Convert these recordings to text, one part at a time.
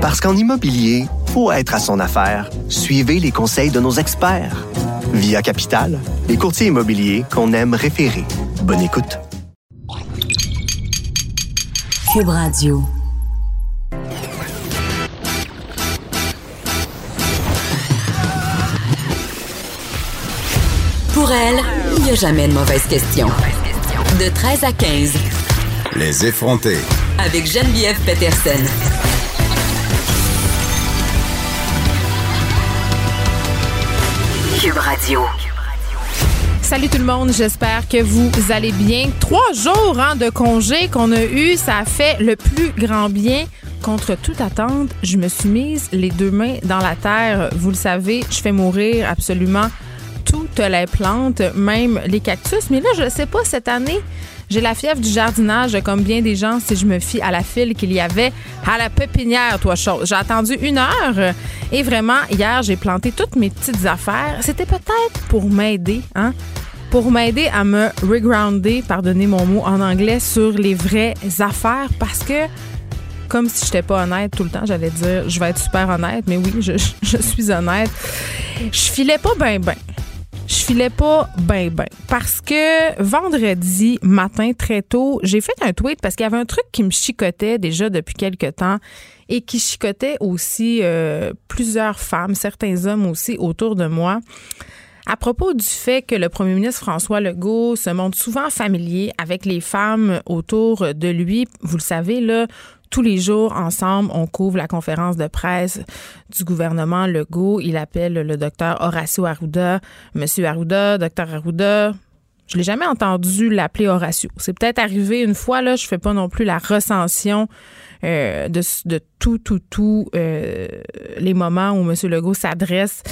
Parce qu'en immobilier, faut être à son affaire. Suivez les conseils de nos experts. Via Capital, les courtiers immobiliers qu'on aime référer. Bonne écoute. Cube Radio. Pour elle, il n'y a jamais de mauvaise question. De 13 à 15. Les effronter. Avec Geneviève Peterson. Cube Radio. Salut tout le monde, j'espère que vous allez bien. Trois jours hein, de congé qu'on a eu, ça a fait le plus grand bien. Contre toute attente, je me suis mise les deux mains dans la terre. Vous le savez, je fais mourir absolument toutes les plantes, même les cactus. Mais là, je ne sais pas, cette année, j'ai la fièvre du jardinage, comme bien des gens, si je me fie à la file qu'il y avait à la pépinière, toi, chose. J'ai attendu une heure et vraiment, hier, j'ai planté toutes mes petites affaires. C'était peut-être pour m'aider, hein? Pour m'aider à me regrounder, pardonnez mon mot en anglais, sur les vraies affaires parce que comme si j'étais pas honnête tout le temps, j'allais dire je vais être super honnête, mais oui, je, je suis honnête. Je filais pas bien, bien je filais pas ben ben parce que vendredi matin très tôt, j'ai fait un tweet parce qu'il y avait un truc qui me chicotait déjà depuis quelque temps et qui chicotait aussi euh, plusieurs femmes, certains hommes aussi autour de moi. À propos du fait que le premier ministre François Legault se montre souvent familier avec les femmes autour de lui, vous le savez, là, tous les jours, ensemble, on couvre la conférence de presse du gouvernement Legault. Il appelle le docteur Horacio Arruda. Monsieur Arruda, docteur Arruda, je l'ai jamais entendu l'appeler Horacio. C'est peut-être arrivé une fois, là, je fais pas non plus la recension euh, de, de, tout, tout, tout euh, les moments où M. Legault s'adresse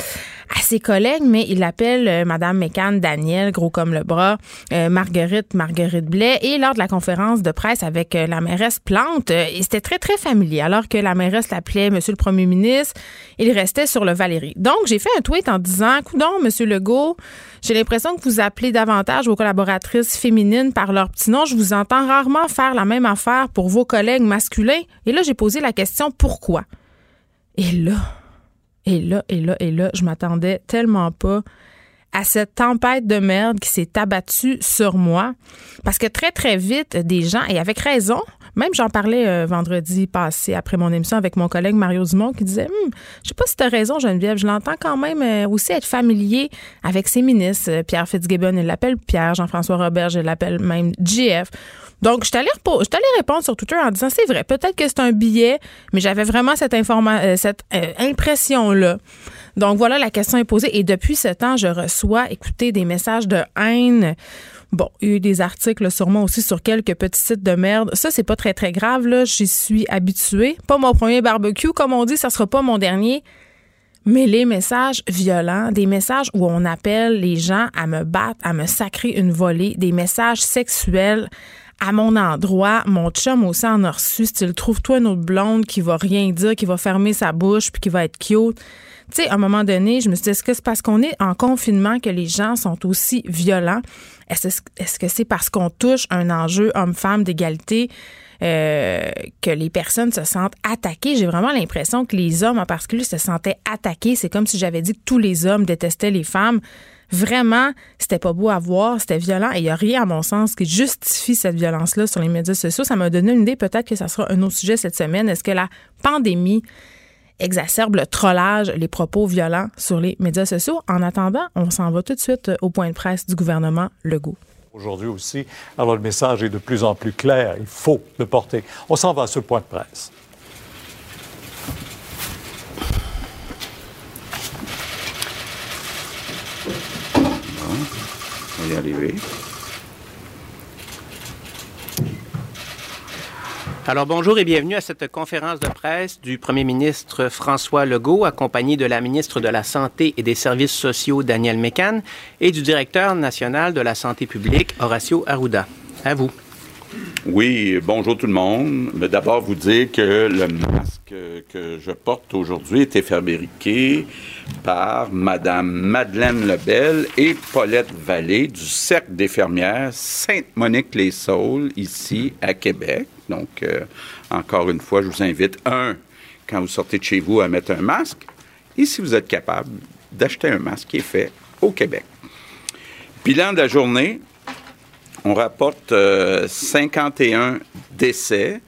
à ses collègues, mais il appelle euh, Mme McCann Daniel, gros comme le bras, Marguerite, Marguerite Blais, et lors de la conférence de presse avec la mairesse Plante, et c'était très, très familier. Alors que la mairesse l'appelait Monsieur le Premier ministre, il restait sur le Valérie. Donc, j'ai fait un tweet en disant, coudon, M. Legault, j'ai l'impression que vous appelez davantage vos collaboratrices féminines par leur petit nom. Je vous entends rarement faire la même affaire pour vos collègues masculins. Et là, j'ai posé la question pourquoi? Et là, et là, et là, et là, je m'attendais tellement pas à cette tempête de merde qui s'est abattue sur moi. Parce que très, très vite, des gens, et avec raison, même j'en parlais euh, vendredi passé après mon émission avec mon collègue Mario Dumont qui disait hum, Je sais pas si tu as raison, Geneviève, je l'entends quand même euh, aussi être familier avec ses ministres. Euh, Pierre Fitzgibbon, il l'appelle Pierre, Jean-François Robert, je l'appelle même GF. Donc, je t'allais, répondre sur Twitter en disant c'est vrai, peut-être que c'est un billet, mais j'avais vraiment cette, cette impression-là. Donc voilà, la question est posée. Et depuis ce temps, je reçois, écoutez, des messages de haine. Bon, il y a eu des articles sûrement aussi sur quelques petits sites de merde. Ça, c'est pas très, très grave, là. J'y suis habituée. Pas mon premier barbecue, comme on dit, ça sera pas mon dernier. Mais les messages violents, des messages où on appelle les gens à me battre, à me sacrer une volée, des messages sexuels à mon endroit, mon chum aussi en a reçu, style trouve-toi une autre blonde qui va rien dire, qui va fermer sa bouche puis qui va être cute. Tu sais, à un moment donné, je me suis dit, est-ce que c'est parce qu'on est en confinement que les gens sont aussi violents? Est-ce que c'est parce qu'on touche un enjeu homme-femme d'égalité? Euh, que les personnes se sentent attaquées? J'ai vraiment l'impression que les hommes en particulier se sentaient attaqués. C'est comme si j'avais dit que tous les hommes détestaient les femmes. Vraiment, c'était pas beau à voir, c'était violent et il n'y a rien, à mon sens, qui justifie cette violence-là sur les médias sociaux. Ça m'a donné une idée, peut-être que ça sera un autre sujet cette semaine. Est-ce que la pandémie exacerbe le trollage, les propos violents sur les médias sociaux. En attendant, on s'en va tout de suite au point de presse du gouvernement Legault. Aujourd'hui aussi, alors le message est de plus en plus clair, il faut le porter. On s'en va sur le point de presse. on va y arriver. Alors bonjour et bienvenue à cette conférence de presse du premier ministre François Legault, accompagné de la ministre de la Santé et des Services sociaux Daniel Mécan et du directeur national de la santé publique Horacio Arruda. À vous. Oui, bonjour tout le monde. D'abord vous dire que le masque que je porte aujourd'hui était fabriqué par Madame Madeleine Lebel et Paulette Vallée du Cercle des fermières Sainte-Monique-les-Saules, ici à Québec. Donc, euh, encore une fois, je vous invite, un, quand vous sortez de chez vous, à mettre un masque. Et si vous êtes capable d'acheter un masque qui est fait au Québec. Bilan de la journée, on rapporte 51 euh, décès,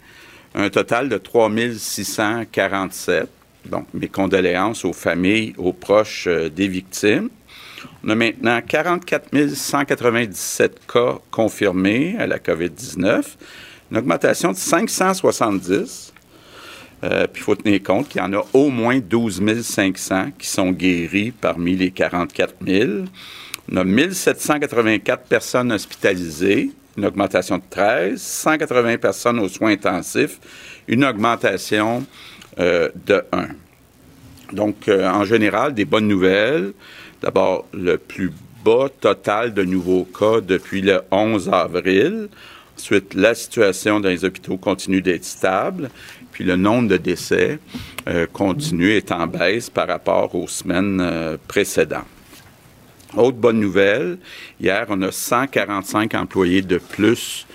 un total de 3647. Donc, mes condoléances aux familles, aux proches euh, des victimes. On a maintenant 44 197 cas confirmés à la COVID-19, une augmentation de 570. Euh, puis il faut tenir compte qu'il y en a au moins 12 500 qui sont guéris parmi les 44 000. On a 1784 personnes hospitalisées, une augmentation de 13, 180 personnes aux soins intensifs, une augmentation euh, de 1. Donc, euh, en général, des bonnes nouvelles. D'abord, le plus bas total de nouveaux cas depuis le 11 avril. Ensuite, la situation dans les hôpitaux continue d'être stable. Puis le nombre de décès euh, continue, est en baisse par rapport aux semaines précédentes. Autre bonne nouvelle, hier, on a 145 employés de plus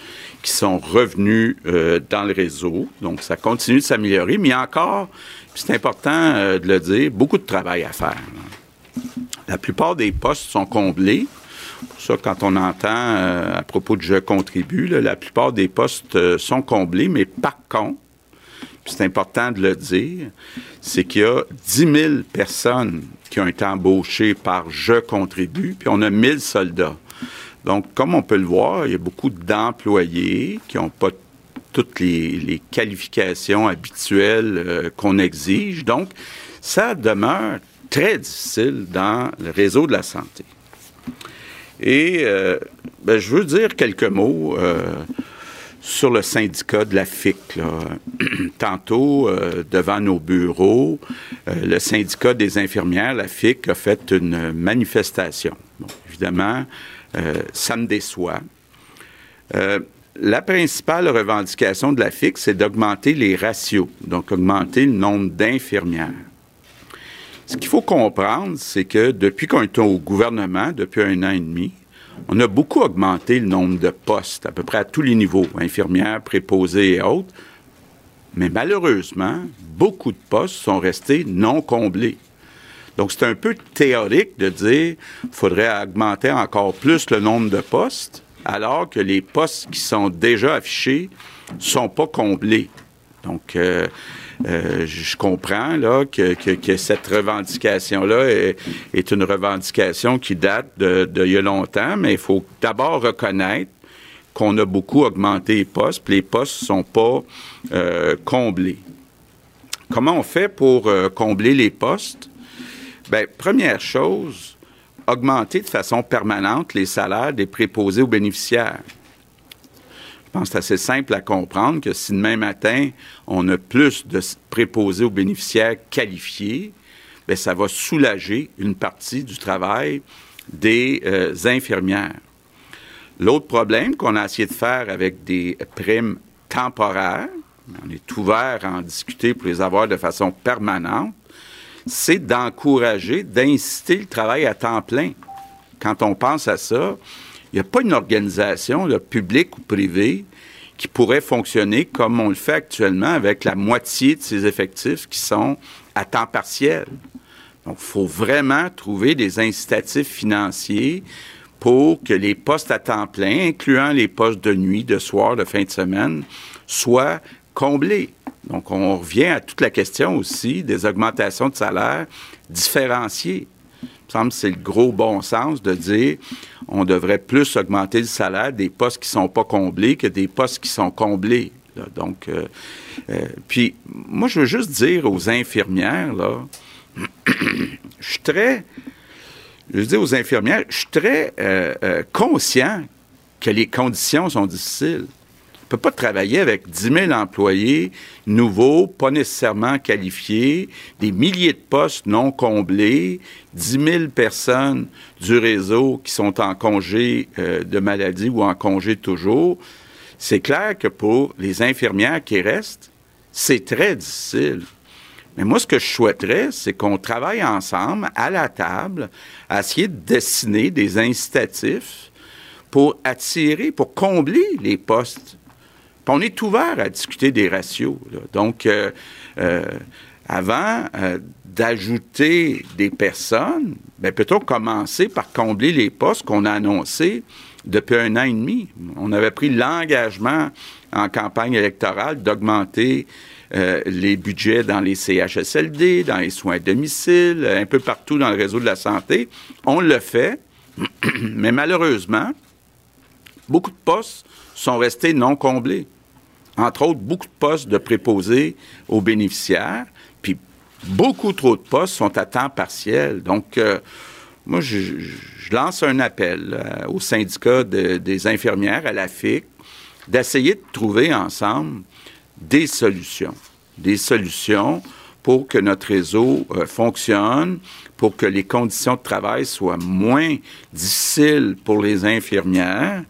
qui sont revenus euh, dans le réseau. Donc, ça continue de s'améliorer, mais encore, c'est important euh, de le dire, beaucoup de travail à faire. La plupart des postes sont comblés. Quand on entend euh, à propos de Je contribue, la plupart des postes sont comblés, mais par contre, c'est important de le dire, c'est qu'il y a 10 000 personnes qui ont été embauchées par Je contribue, puis on a 1000 soldats. Donc, comme on peut le voir, il y a beaucoup d'employés qui n'ont pas toutes les, qualifications habituelles euh, qu'on exige. Donc, ça demeure très difficile dans le réseau de la santé. Et euh, ben, je veux dire quelques mots. Euh, sur le syndicat de la FIC. Tantôt, euh, devant nos bureaux, euh, le syndicat des infirmières, la FIC, a fait une manifestation. évidemment, euh, ça me déçoit. la principale revendication de la FIC, c'est d'augmenter les ratios, donc augmenter le nombre d'infirmières. Ce qu'il faut comprendre, c'est que depuis qu'on est au gouvernement, depuis un an et demi, on a beaucoup augmenté le nombre de postes, à peu près à tous les niveaux, infirmières, préposées et autres. Mais malheureusement, beaucoup de postes sont restés non comblés. Donc, c'est un peu théorique de dire qu'il faudrait augmenter encore plus le nombre de postes, alors que les postes qui sont déjà affichés ne sont pas comblés. Donc, euh, euh, je comprends que, cette revendication-là est, une revendication qui date de, longtemps, mais il faut d'abord reconnaître qu'on a beaucoup augmenté les postes, puis les postes ne sont pas euh, comblés. Comment on fait pour euh, combler les postes? Bien, première chose, augmenter de façon permanente les salaires des préposés aux bénéficiaires. Je pense que c'est assez simple à comprendre que si demain matin, on a plus de préposés aux bénéficiaires qualifiés, bien, ça va soulager une partie du travail des euh, infirmières. L'autre problème qu'on a essayé de faire avec des primes temporaires, on est ouvert à en discuter pour les avoir de façon permanente, c'est d'encourager, d'inciter le travail à temps plein. Quand on pense à ça, n'y a pas une organisation, publique ou privée, qui pourrait fonctionner comme on le fait actuellement avec la moitié de ses effectifs qui sont à temps partiel. Donc, il faut vraiment trouver des incitatifs financiers pour que les postes à temps plein, incluant les postes de nuit, de soir, de fin de semaine, soient comblés. Donc, on revient à toute la question aussi des augmentations de salaire différenciées. Me semble que c'est le gros bon sens de dire on devrait plus augmenter le salaire des postes qui ne sont pas comblés que des postes qui sont comblés. Donc, euh, euh, puis, moi, je veux juste dire aux infirmières, là, je suis très, je aux infirmières, je suis très euh, conscient que les conditions sont difficiles. Ne peut pas travailler avec 10 000 employés nouveaux, pas nécessairement qualifiés, des milliers de postes non comblés, 10 000 personnes du réseau qui sont en congé euh, de maladie ou en congé toujours. C'est clair que pour les infirmières qui restent, c'est très difficile. Mais moi, ce que je souhaiterais, c'est qu'on travaille ensemble à la table à essayer de dessiner des incitatifs pour attirer, pour combler les postes on est ouvert à discuter des ratios. Donc, euh, euh, avant euh, d'ajouter des personnes, ben, peut-on commencer par combler les postes qu'on a annoncés depuis un an et demi? On avait pris l'engagement en campagne électorale d'augmenter euh, les budgets dans les CHSLD, dans les soins à domicile, un peu partout dans le réseau de la santé. On le fait, mais malheureusement, beaucoup de postes sont restés non comblés. Entre autres, beaucoup de postes de préposés aux bénéficiaires, puis beaucoup trop de postes sont à temps partiel. Donc, euh, moi, je, lance un appel euh, au syndicat des infirmières, à la FIC, d'essayer de trouver ensemble des solutions. Des solutions pour que notre réseau euh, fonctionne, pour que les conditions de travail soient moins difficiles pour les infirmières.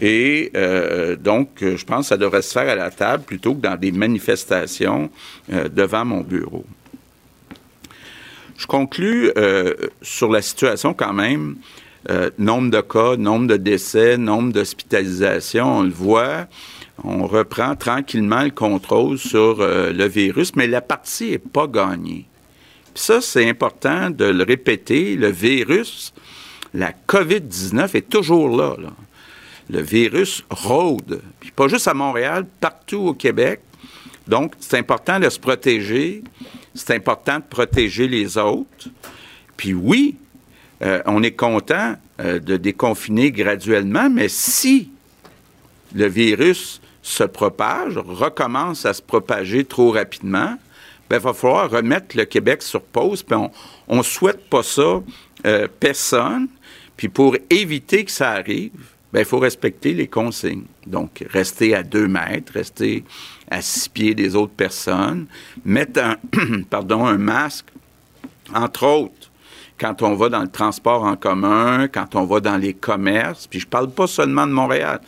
Et euh, donc, je pense que ça devrait se faire à la table plutôt que dans des manifestations devant mon bureau. Je conclus euh, sur la situation quand même. Euh, nombre de cas, nombre de décès, nombre d'hospitalisations, on le voit. On reprend tranquillement le contrôle sur euh, le virus, mais la partie n'est pas gagnée. Puis ça, c'est important de le répéter. Le virus, la COVID-19 est toujours là, là. Le virus rôde. Puis pas juste à Montréal, partout au Québec. Donc, c'est important de se protéger c'est important de protéger les autres. Puis oui, euh, on est content euh, de déconfiner graduellement, mais si le virus se propage, recommence à se propager trop rapidement, ben, il va falloir remettre le Québec sur pause. Puis on ne souhaite pas ça euh, personne. Puis pour éviter que ça arrive, ben, il faut respecter les consignes. Donc, rester à deux mètres, rester à six pieds des autres personnes, mettre un, pardon, un masque, entre autres, quand on va dans le transport en commun, quand on va dans les commerces, puis je parle pas seulement de Montréal,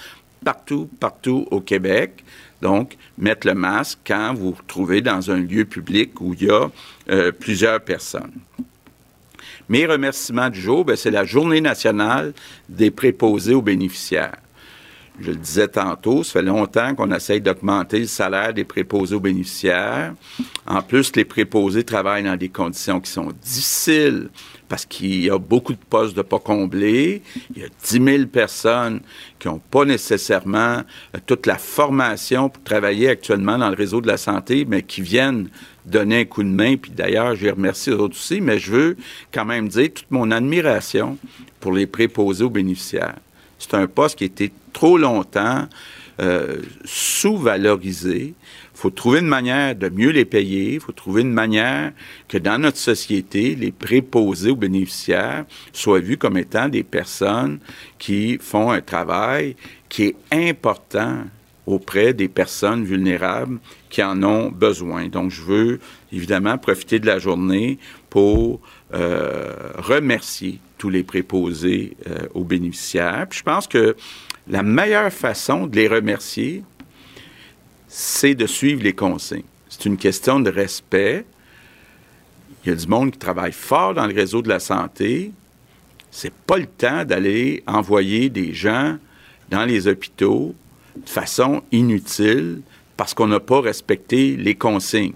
partout, partout au Québec. Donc, mettre le masque quand vous vous trouvez dans un lieu public où il y a euh, plusieurs personnes. Mes remerciements du jour, ben, c'est la journée nationale des préposés aux bénéficiaires. Je le disais tantôt, ça fait longtemps qu'on essaye d'augmenter le salaire des préposés aux bénéficiaires. En plus, les préposés travaillent dans des conditions qui sont difficiles parce qu'il y a beaucoup de postes de pas comblés. Il y a 10 000 personnes qui n'ont pas nécessairement euh, toute la formation pour travailler actuellement dans le réseau de la santé, mais qui viennent donner un coup de main. Puis d'ailleurs, je les remercie eux aussi, mais je veux quand même dire toute mon admiration pour les préposés aux bénéficiaires. C'est un poste qui a été trop longtemps euh, sous-valorisé. Faut trouver une manière de mieux les payer. Il faut trouver une manière que dans notre société, les préposés aux bénéficiaires soient vus comme étant des personnes qui font un travail qui est important auprès des personnes vulnérables qui en ont besoin. Donc, je veux évidemment profiter de la journée pour euh, remercier tous les préposés euh, aux bénéficiaires. Puis je pense que la meilleure façon de les remercier, c'est de suivre les consignes. C'est une question de respect. Il y a du monde qui travaille fort dans le réseau de la santé. C'est pas le temps d'aller envoyer des gens dans les hôpitaux de façon inutile parce qu'on n'a pas respecté les consignes.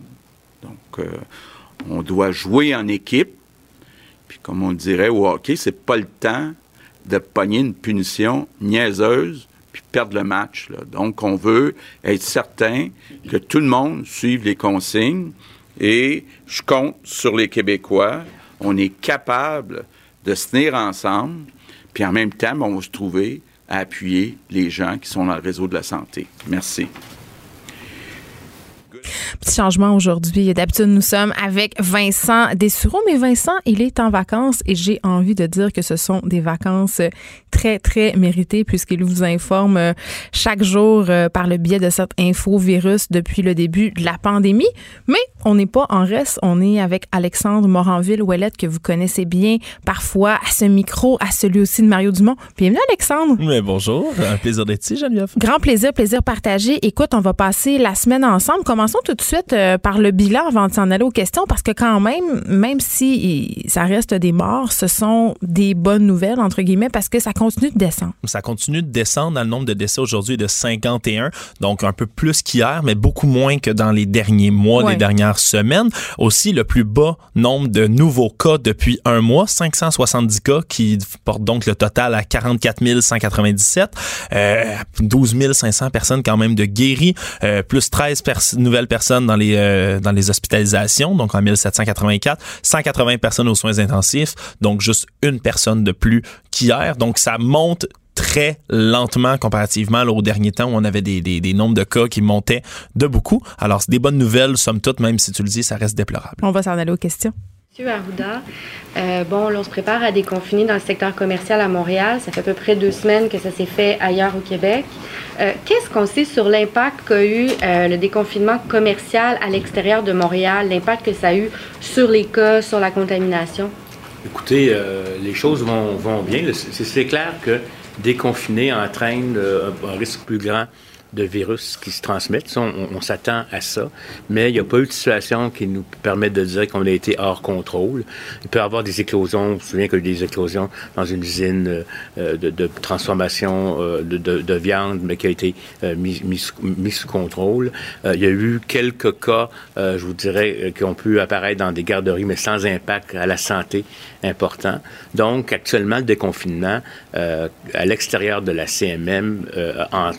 Donc, euh, on doit jouer en équipe. Puis, comme on dirait au hockey, c'est pas le temps de pogner une punition niaiseuse puis perdre le match. Donc, on veut être certain que tout le monde suive les consignes et je compte sur les Québécois. On est capable de se tenir ensemble, puis en même temps, on va se trouver à appuyer les gens qui sont dans le réseau de la santé. Merci. Petit changement aujourd'hui. D'habitude, nous sommes avec Vincent Dessureau, mais Vincent, il est en vacances et j'ai envie de dire que ce sont des vacances très, très méritées puisqu'il vous informe euh, chaque jour euh, par le biais de cette info virus depuis le début de la pandémie. Mais on n'est pas en reste. On est avec Alexandre Moranville-Ouellette que vous connaissez bien parfois à ce micro, à celui aussi de Mario Dumont. Bienvenue, Alexandre. Mais bonjour. Un plaisir d'être ici, Geneviève. Grand plaisir, plaisir partagé. Écoute, on va passer la semaine ensemble. Commençons tout de suite euh, par le bilan avant de s'en aller aux questions, parce que quand même, même si ça reste des morts, ce sont des bonnes nouvelles, entre guillemets, parce que ça continue de descendre. Ça continue de descendre. Le nombre de décès aujourd'hui de 51, donc un peu plus qu'hier, mais beaucoup moins que dans les derniers mois, les dernières semaines. Aussi, le plus bas nombre de nouveaux cas depuis un mois, 570 cas, qui porte donc le total à 44 197. Euh, 12 500 personnes quand même de guéris, euh, plus 13 nouvelles personnes dans les, euh, dans les hospitalisations, donc en 1784, 180 personnes aux soins intensifs, donc juste une personne de plus qu'hier. Donc ça monte très lentement comparativement au dernier temps où on avait des, des, des, nombres de cas qui montaient de beaucoup. Alors, c'est des bonnes nouvelles, somme toute, même si tu le dis, ça reste déplorable. On va s'en aller aux questions. Monsieur Arruda, euh, bon, on se prépare à déconfiner dans le secteur commercial à Montréal. Ça fait à peu près deux semaines que ça s'est fait ailleurs au Québec. Euh, qu'est-ce qu'on sait sur l'impact qu'a eu euh, le déconfinement commercial à l'extérieur de Montréal, l'impact que ça a eu sur les cas, sur la contamination? Écoutez, les choses vont, vont bien. C'est clair que déconfiner entraîne un risque plus grand de virus qui se transmettent. on, s'attend à ça. Mais il n'y a pas eu de situation qui nous permette de dire qu'on a été hors contrôle. Il peut y avoir des éclosions. Je me souviens qu'il y a eu des éclosions dans une usine euh, de, transformation euh, de, viande, mais qui a été euh, mis, mis, sous contrôle. il y a eu quelques cas, je vous dirais, qui ont pu apparaître dans des garderies, mais sans impact à la santé important. Donc, actuellement, le déconfinement à l'extérieur de la CMM en,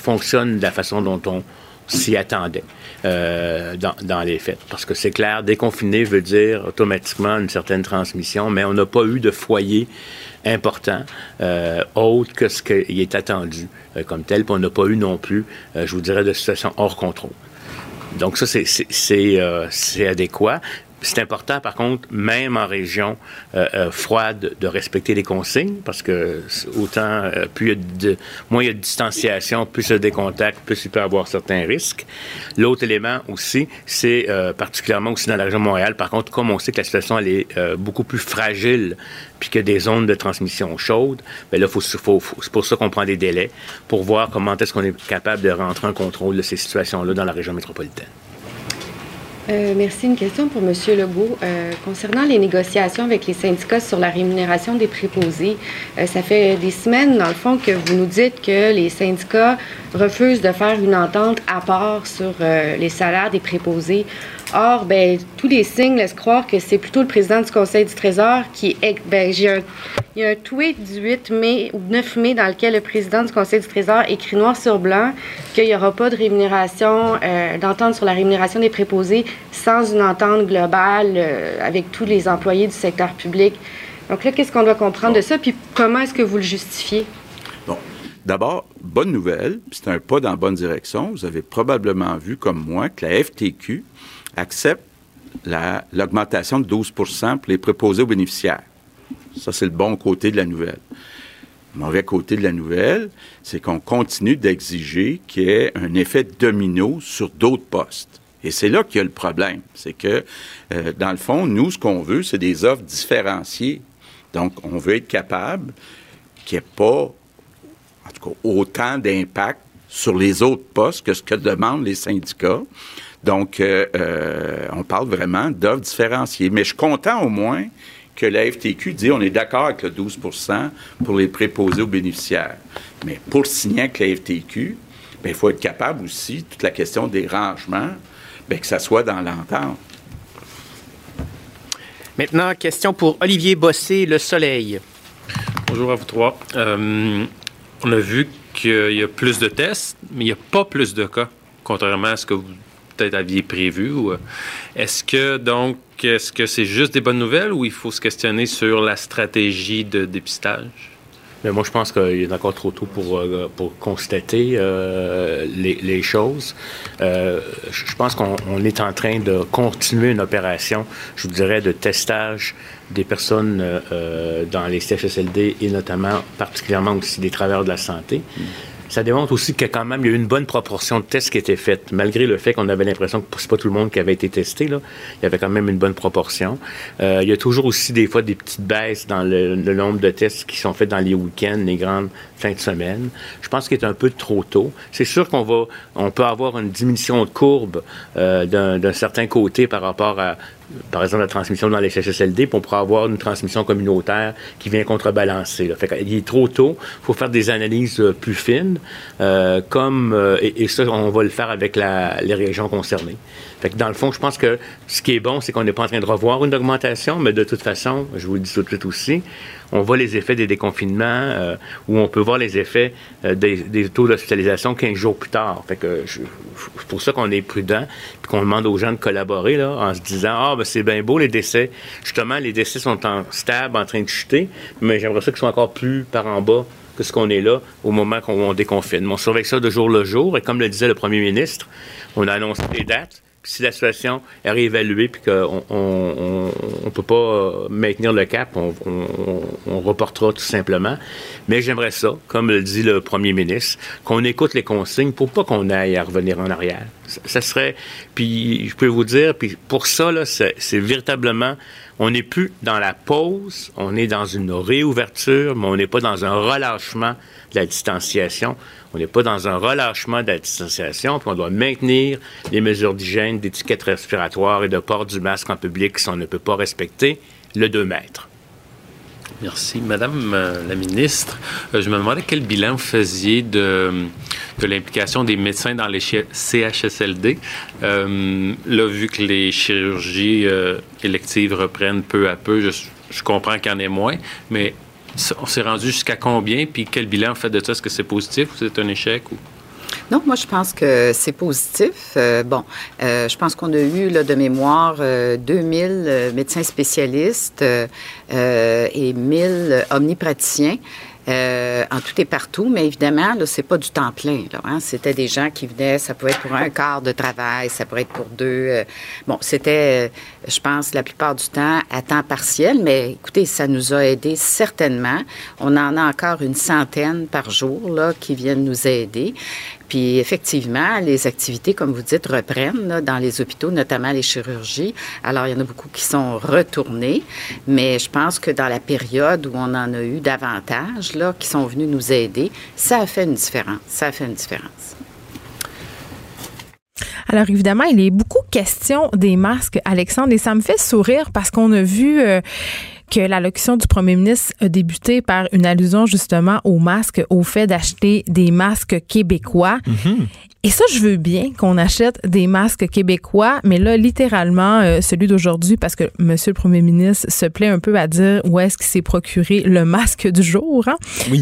fonctionne de la façon dont on s'y attendait euh, dans, les faits. Parce que c'est clair, déconfiner veut dire automatiquement une certaine transmission, mais on n'a pas eu de foyer important euh, autre que ce qui est attendu euh, comme tel, puis on n'a pas eu non plus, je vous dirais, de situation hors contrôle. Donc ça, c'est adéquat. C'est important, par contre, même en région euh, euh, froide, de respecter les consignes, parce que autant, euh, plus y a de, moins il y a de distanciation, plus il y a des contacts, plus il peut y avoir certains risques. L'autre élément aussi, c'est particulièrement aussi dans la région de Montréal, par contre, comme on sait que la situation elle est beaucoup plus fragile, puis qu'il y a des zones de transmission chaudes, bien là, faut, faut, c'est pour ça qu'on prend des délais, pour voir comment est-ce qu'on est capable de rentrer en contrôle de ces situations-là dans la région métropolitaine. Euh, merci. Une question pour M. Legault. Euh, concernant les négociations avec les syndicats sur la rémunération des préposés, euh, ça fait des semaines, dans le fond, que vous nous dites que les syndicats refusent de faire une entente à part sur les salaires des préposés. Or, ben, tous les signes laissent croire que c'est plutôt le président du Conseil du Trésor qui est. Ben, j'ai un, il y a un tweet du 8 mai ou 9 mai dans lequel le président du Conseil du Trésor écrit noir sur blanc qu'il n'y aura pas de rémunération, euh, d'entente sur la rémunération des préposés sans une entente globale euh, avec tous les employés du secteur public. Donc là, qu'est-ce qu'on doit comprendre de ça? Puis comment est-ce que vous le justifiez? Bon. D'abord, bonne nouvelle, c'est un pas dans la bonne direction. Vous avez probablement vu, comme moi, que la FTQ accepte l'augmentation de 12% pour les préposés aux bénéficiaires. Ça, c'est le bon côté de la nouvelle. Le mauvais côté de la nouvelle, c'est qu'on continue d'exiger qu'il y ait un effet domino sur d'autres postes. Et c'est là qu'il y a le problème. C'est que, euh, dans le fond, nous, ce qu'on veut, c'est des offres différenciées. Donc, on veut être capable qu'il n'y ait pas, en tout cas, autant d'impact sur les autres postes que ce que demandent les syndicats. Donc, euh, euh, on parle vraiment d'offres différenciées. Mais je suis content au moins que la FTQ dit on est d'accord avec le 12% pour les préposés aux bénéficiaires. Mais pour signer avec la FTQ, ben, il faut être capable aussi, toute la question des rangements, bien, que ça soit dans l'entente. Maintenant, question pour Olivier Bossé, Le Soleil. Bonjour à vous trois. Euh, on a vu qu'il y a plus de tests, mais il n'y a pas plus de cas, contrairement à ce que vous peut-être aviez prévu. Euh, est-ce que donc, est-ce que c'est juste des bonnes nouvelles ou il faut se questionner sur la stratégie de dépistage? Mais moi, je pense qu'il est encore trop tôt pour, euh, pour constater euh, les, choses. je pense qu'on est en train de continuer une opération, je vous dirais, de testage des personnes dans les CHSLD et notamment, particulièrement aussi des travailleurs de la santé. Ça démontre aussi que quand même, il y a eu une bonne proportion de tests qui étaient faits, malgré le fait qu'on avait l'impression que c'est pas tout le monde qui avait été testé. Là. Il y avait quand même une bonne proportion. Euh, il y a toujours aussi des fois des petites baisses dans le, nombre de tests qui sont faits dans les week-ends, les grandes fins de semaine. Je pense qu'il est un peu trop tôt. C'est sûr qu'on va, on peut avoir une diminution de courbe euh, d'un certain côté par rapport à par exemple, la transmission dans les CHSLD, puis on pourra avoir une transmission communautaire qui vient contrebalancer. Fait il est trop tôt. Il faut faire des analyses euh, plus fines, euh, comme, et, ça, on va le faire avec les régions concernées. Fait que dans le fond, je pense que ce qui est bon, c'est qu'on n'est pas en train de revoir une augmentation, mais de toute façon, je vous le dis tout de suite aussi, on voit les effets des déconfinements, euh, où on peut voir les effets euh, des, taux d'hospitalisation 15 jours plus tard. Fait que c'est pour ça qu'on est prudent, puis qu'on demande aux gens de collaborer, là, en se disant, ah, ben c'est bien beau les décès. Justement, les décès sont en stable, en train de chuter, mais j'aimerais ça qu'ils soient encore plus par en bas que ce qu'on est là au moment qu'on déconfine. On surveille ça de jour le jour, et comme le disait le premier ministre, on a annoncé des dates si la situation est réévaluée puis qu'on on, on, peut pas euh, maintenir le cap, on, on, reportera tout simplement. Mais j'aimerais ça, comme le dit le premier ministre, qu'on écoute les consignes pour pas qu'on aille à revenir en arrière. Ça, serait, puis je peux vous dire, puis pour ça là, c'est véritablement, on n'est plus dans la pause, on est dans une réouverture, mais on n'est pas dans un relâchement de la distanciation. On n'est pas dans un relâchement de la distanciation, puis on doit maintenir les mesures d'hygiène, d'étiquette respiratoire et de port du masque en public si on ne peut pas respecter le 2 mètres. Merci. Madame euh, la ministre, euh, je me demandais quel bilan vous faisiez de, de l'implication des médecins dans les CHSLD. Euh, là, vu que les chirurgies électives reprennent peu à peu, je, je comprends qu'il y en ait moins, mais on s'est rendu jusqu'à combien? Puis quel bilan en fait de ça? Est-ce que c'est positif ou c'est un échec? Ou... Non, moi, je pense que c'est positif. Euh, bon, euh, je pense qu'on a eu, là, de mémoire, 2000 euh, médecins spécialistes et 1000 omnipraticiens. Euh, en tout et partout, mais évidemment, là, c'est pas du temps plein. hein? C'était des gens qui venaient, ça pouvait être pour un quart de travail, ça pourrait être pour deux. Euh, bon, c'était, euh, je pense, la plupart du temps à temps partiel, mais écoutez, ça nous a aidés certainement. On en a encore une centaine par jour là, qui viennent nous aider. Puis effectivement, les activités, comme vous dites, reprennent dans les hôpitaux, notamment les chirurgies. Alors, il y en a beaucoup qui sont retournés, mais je pense que dans la période où on en a eu davantage, là, qui sont venus nous aider, ça a fait une différence. Ça a fait une différence. Alors évidemment, il est beaucoup question des masques, Alexandre, et ça me fait sourire parce qu'on a vu euh, que l'allocution du premier ministre a débuté par une allusion justement aux masques, au fait d'acheter des masques québécois. Mhm. Et ça, je veux bien qu'on achète des masques québécois, mais là, littéralement, euh, celui d'aujourd'hui, parce que Monsieur le Premier ministre se plaît un peu à dire où est-ce qu'il s'est procuré le masque du jour. Hein?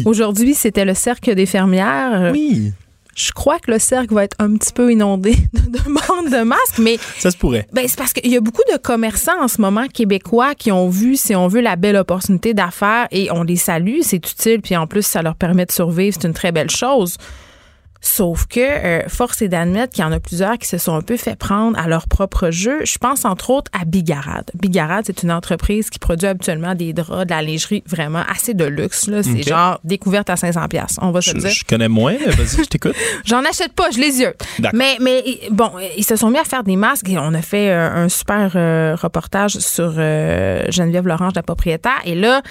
Aujourd'hui, c'était le cercle des fermières. Oui je crois que le cercle va être un petit peu inondé de demandes de masques, mais ça se pourrait. Ben, c'est parce qu'il y a beaucoup de commerçants en ce moment québécois qui ont vu, si on veut, la belle opportunité d'affaires et on les salue, c'est utile, puis en plus ça leur permet de survivre, c'est une très belle chose. Sauf que euh, force est d'admettre qu'il y en a plusieurs qui se sont un peu fait prendre à leur propre jeu. Je pense entre autres à Bigarade. Bigarade, c'est une entreprise qui produit habituellement des draps, de la lingerie vraiment assez de luxe. C'est genre découverte à 500 pièces. On va se dire. Je connais moins. Vas-y, je t'écoute. J'en achète pas, je les yeux. Mais mais bon, ils se sont mis à faire des masques et on a fait euh, un, super euh, reportage sur Geneviève Lorange, la propriétaire. Et là,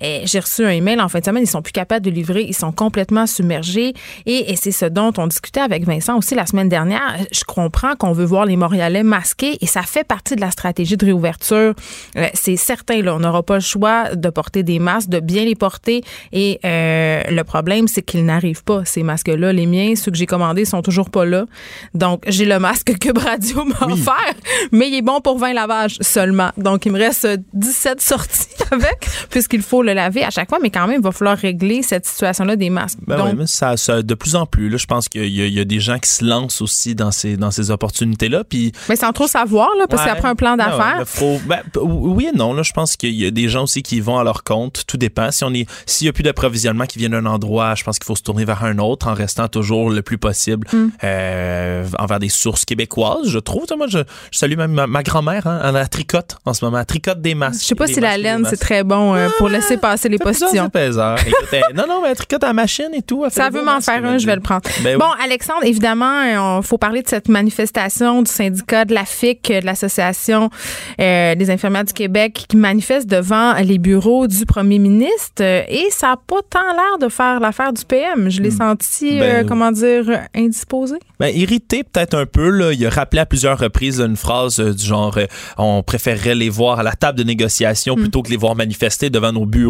j'ai reçu un email en fin de semaine, ils sont plus capables de livrer, ils sont complètement submergés. Et, c'est ce dont on discutait avec Vincent aussi la semaine dernière. Je comprends qu'on veut voir les Montréalais masqués et ça fait partie de la stratégie de réouverture. Euh, c'est certain, là, on n'aura pas le choix de porter des masques, de bien les porter. Et euh, le problème, c'est qu'ils n'arrivent pas, ces masques-là. Les miens, ceux que j'ai commandés, sont toujours pas là. Donc, j'ai le masque que Radio m'a offert, mais il est bon pour 20 lavages seulement. Donc, il me reste 17 sorties avec, puisqu'il faut le laver à chaque fois, mais quand même, il va falloir régler cette situation-là des masques. Ben mais ça, de plus en plus, là, je pense qu'il y, a des gens qui se lancent aussi dans ces, dans ces opportunités-là. Puis, mais sans trop savoir, là, parce ouais, un plan ben d'affaires. Ben, oui et non. Là, je pense qu'il y a des gens aussi qui vont à leur compte. Tout dépend. Si on est, s'il n'y a plus d'approvisionnement qui vient d'un endroit, je pense qu'il faut se tourner vers un autre en restant toujours le plus possible mm. euh, envers des sources québécoises, je trouve. Moi, je, salue même ma, grand-mère, hein, elle tricote en ce moment. Elle tricote des masques. Je sais pas si la laine, c'est très bon euh, pour laisser laisser passer les positions. non, non, mais elle tricote à machine et tout. Ça veut m'en faire un, je vais le prendre. Ben bon, Alexandre, évidemment, il faut parler de cette manifestation du syndicat de la FIC, de l'Association euh, des infirmières du Québec, qui manifeste devant les bureaux du premier ministre. Et ça n'a pas tant l'air de faire l'affaire du PM. Je l'ai Hmm. senti, Ben, euh, comment dire, indisposé. Ben, irrité peut-être un peu. Là. Il a rappelé à plusieurs reprises une phrase euh, du genre euh, on préférerait les voir à la table de négociation plutôt que les voir manifester devant nos bureaux.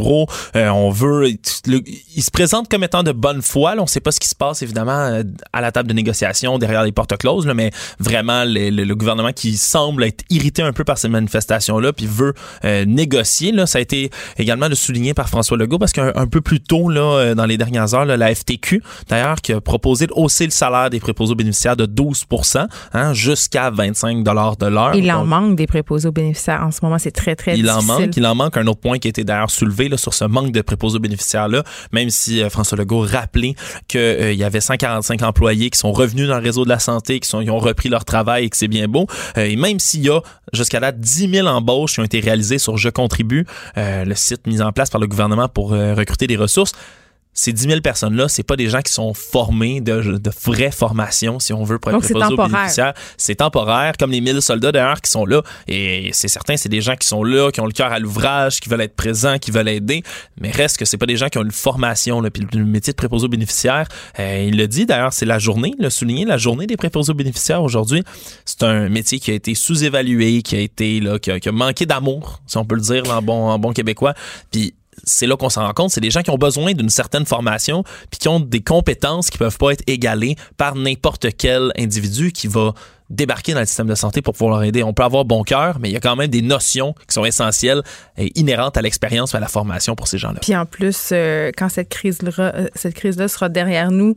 Euh, on veut. le- il se présente comme étant de bonne foi. Là. On ne sait pas ce qui se passe évidemment euh, à la table de négociation derrière les portes closes, là, mais vraiment le, le- le gouvernement qui semble être irrité un peu par ces manifestations-là, puis veut euh, négocier. Là. Ça a été également le souligné par François Legault parce qu'un un peu plus tôt là, dans les dernières heures, là, la FTQ d'ailleurs qui a proposé de hausser le salaire des préposés aux bénéficiaires de 12% hein, jusqu'à 25 de l'heure. Il en Donc, manque des préposés aux bénéficiaires. En ce moment, c'est très, très il en difficile. manque. Il en manque un autre point qui a été d'ailleurs soulevé sur ce manque de préposés bénéficiaires-là, même si euh, François Legault rappelait qu'il y avait 145 employés qui sont revenus dans le réseau de la santé, qui ont repris leur travail et que c'est bien beau. Euh, et même s'il y a jusqu'à là 10 000 embauches qui ont été réalisées sur Je contribue, euh, le site mis en place par le gouvernement pour euh, recruter des ressources, ces 10 000 personnes-là, c'est pas des gens qui sont formés de, de vraies formations, si on veut, pour être Donc, c'est préposés aux temporaire. bénéficiaires. C'est temporaire, comme les 1000 soldats d'ailleurs qui sont là. Et c'est certain, c'est des gens qui sont là, qui ont le cœur à l'ouvrage, qui veulent être présents, qui veulent aider. Mais reste que c'est pas des gens qui ont une formation. Là. Puis le métier de préposé aux bénéficiaires, euh, il le dit d'ailleurs, c'est la journée, le souligné, la journée des préposés aux bénéficiaires aujourd'hui. C'est un métier qui a été sous-évalué, qui a été là, qui a, qui a manqué d'amour, si on peut le dire là, en bon, en bon québécois. Puis c'est là qu'on s'en rend compte, c'est des gens qui ont besoin d'une certaine formation puis qui ont des compétences qui peuvent pas être égalées par n'importe quel individu qui va débarquer dans le système de santé pour pouvoir leur aider. On peut avoir bon cœur, mais il y a quand même des notions qui sont essentielles et inhérentes à l'expérience et à la formation pour ces gens-là. Puis en plus, euh, quand cette crise-là euh, cette crise-là sera derrière nous,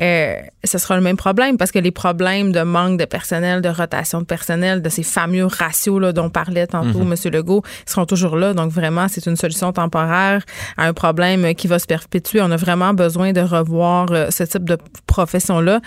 euh, ce sera le même problème parce que les problèmes de manque de personnel, de rotation de personnel, de ces fameux ratios là, dont parlait tantôt Mhm. M. Legault, seront toujours là. Donc vraiment, c'est une solution temporaire à un problème qui va se perpétuer. On a vraiment besoin de revoir euh, ce type de profession-là.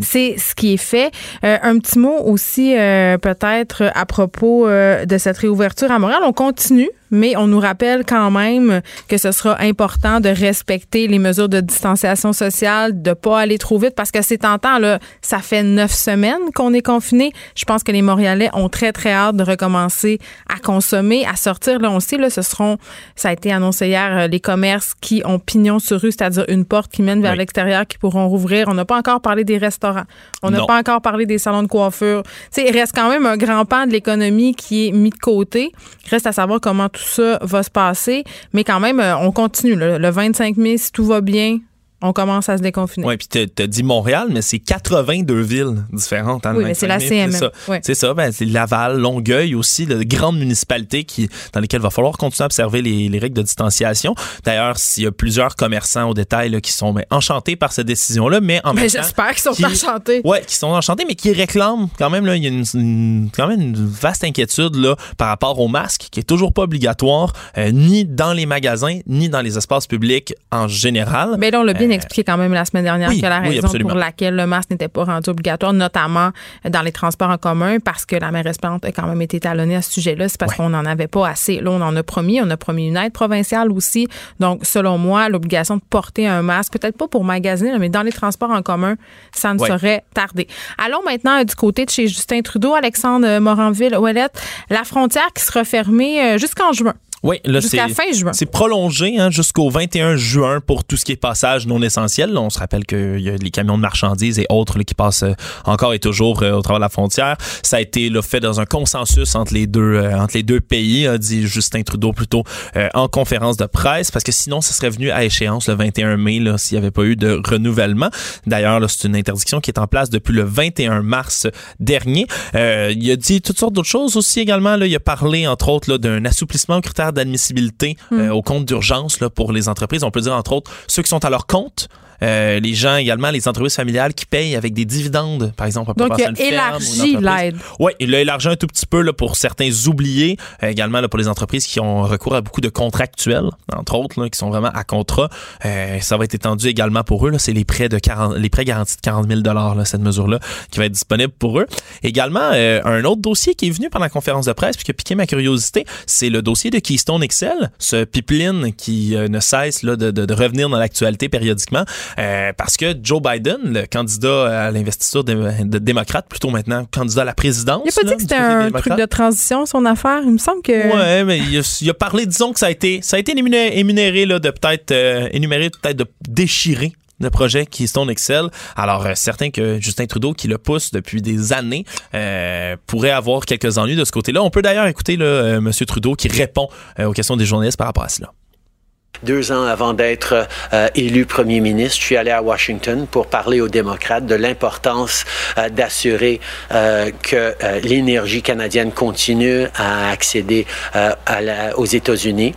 C'est ce qui est fait. Euh, un petit aussi euh, peut-être à propos euh, de cette réouverture à Montréal. On continue mais on nous rappelle quand même que ce sera important de respecter les mesures de distanciation sociale, de pas aller trop vite parce que c'est tentant là, ça fait neuf semaines qu'on est confiné. Je pense que les Montréalais ont très très hâte de recommencer à consommer, à sortir. Là, on le sait là, ce seront, ça a été annoncé hier, euh, les commerces qui ont pignon sur rue, c'est-à-dire une porte qui mène vers Oui. l'extérieur qui pourront rouvrir. On n'a pas encore parlé des restaurants, on n'a pas encore parlé des salons de coiffure. Tu sais, il reste quand même un grand pan de l'économie qui est mis de côté. Il reste à savoir comment tout ça va se passer. Mais quand même, euh, on continue. Le 25 mai, si tout va bien, on commence à se déconfiner. Oui, puis t'as- t'as dit Montréal, mais c'est 82 villes différentes. hein, Oui, mais c'est 25 la CMM. C'est ça, ça ben, c'est Laval, Longueuil aussi, de grandes municipalités qui, dans lesquelles il va falloir continuer à observer les, les règles de distanciation. D'ailleurs, s'il y a plusieurs commerçants au détail là, qui sont ben, enchantés par cette décision-là, mais en Mais même temps... j'espère qu'ils sont qui- enchantés. Ouais, qui sont enchantés, mais qui réclament quand même, il y a une, une- quand même une vaste inquiétude là, par rapport au masque, qui est toujours pas obligatoire, euh, ni dans les magasins, ni dans les espaces publics en général. Mais là, on l'a bien Euh, expliqué quand même la semaine dernière oui, que la raison pour laquelle le masque n'était pas rendu obligatoire, notamment dans les transports en commun, parce que la mairesse Plante a quand même été talonnée à ce sujet-là, c'est parce qu'on n'en avait pas assez. Là, on en a promis, on a promis une aide provinciale aussi. Donc, selon moi, l'obligation de porter un masque, peut-être pas pour magasiner, mais dans les transports en commun, ça ne Ouais. saurait tarder. Allons maintenant euh, du côté de chez Justin Trudeau, Alexandre Moranville-Ouellette, la frontière qui sera fermée euh, jusqu'en juin. Oui, là, Jusqu'à c'est- fin juin. C'est prolongé hein, jusqu'au 21 juin pour tout ce qui est passage non essentiel. Là, on se rappelle qu'il y a les camions de marchandises et autres là, qui passent euh, encore et toujours euh, au travers de la frontière. Ça a été là, fait dans un consensus entre les deux, euh, entre les deux pays, a dit Justin Trudeau plutôt euh, en conférence de presse, parce que sinon, ça serait venu à échéance le 21 mai s'il n'y avait pas eu de renouvellement. D'ailleurs, c'est une interdiction qui est en place depuis le 21 mars dernier. Euh, il a dit toutes sortes d'autres choses aussi également. Là, il a parlé, entre autres, d'un assouplissement aux critères d'admissibilité Mm. euh, au compte d'urgence là, pour les entreprises. On peut dire, entre autres, ceux qui sont à leur compte Euh, les gens également, les entreprises familiales qui payent avec des dividendes, par exemple. Donc, il a élargi l'aide. Oui, il a élargi un tout petit peu là, pour certains oubliés. Euh, également là, pour les entreprises qui ont recours à beaucoup de contractuels, entre autres, là, qui sont vraiment à contrat. Euh, ça va être étendu également pour eux. C'est les prêts de 40, les prêts garantis de 40 000 là, cette mesure-là, qui va être disponible pour eux. Également, un autre dossier qui est venu pendant la conférence de presse, puis qui a piqué ma curiosité, c'est le dossier de Keystone Excel, ce pipeline qui ne cesse là, de, de, de revenir dans l'actualité périodiquement. Euh, parce que Joe Biden, le candidat à l'investiture de, démocrate, plutôt maintenant candidat à la présidence. Il a pas dit que c'était un truc de transition, son affaire? Il me semble que. Ouais, mais il a, parlé, disons que ça a été, ça a été énuméré, là, de peut-être, euh, énuméré peut-être de déchirer le projet Keystone Excel. Alors, euh, certain que Justin Trudeau, qui le pousse depuis des années, euh, pourrait avoir quelques ennuis de ce côté-là. On peut d'ailleurs écouter là, M. Trudeau qui répond aux questions des journalistes par rapport à cela. Deux ans avant d'être euh, élu premier ministre, je suis allé à Washington pour parler aux démocrates de l'importance euh, d'assurer euh, que l'énergie canadienne continue à accéder aux États-Unis.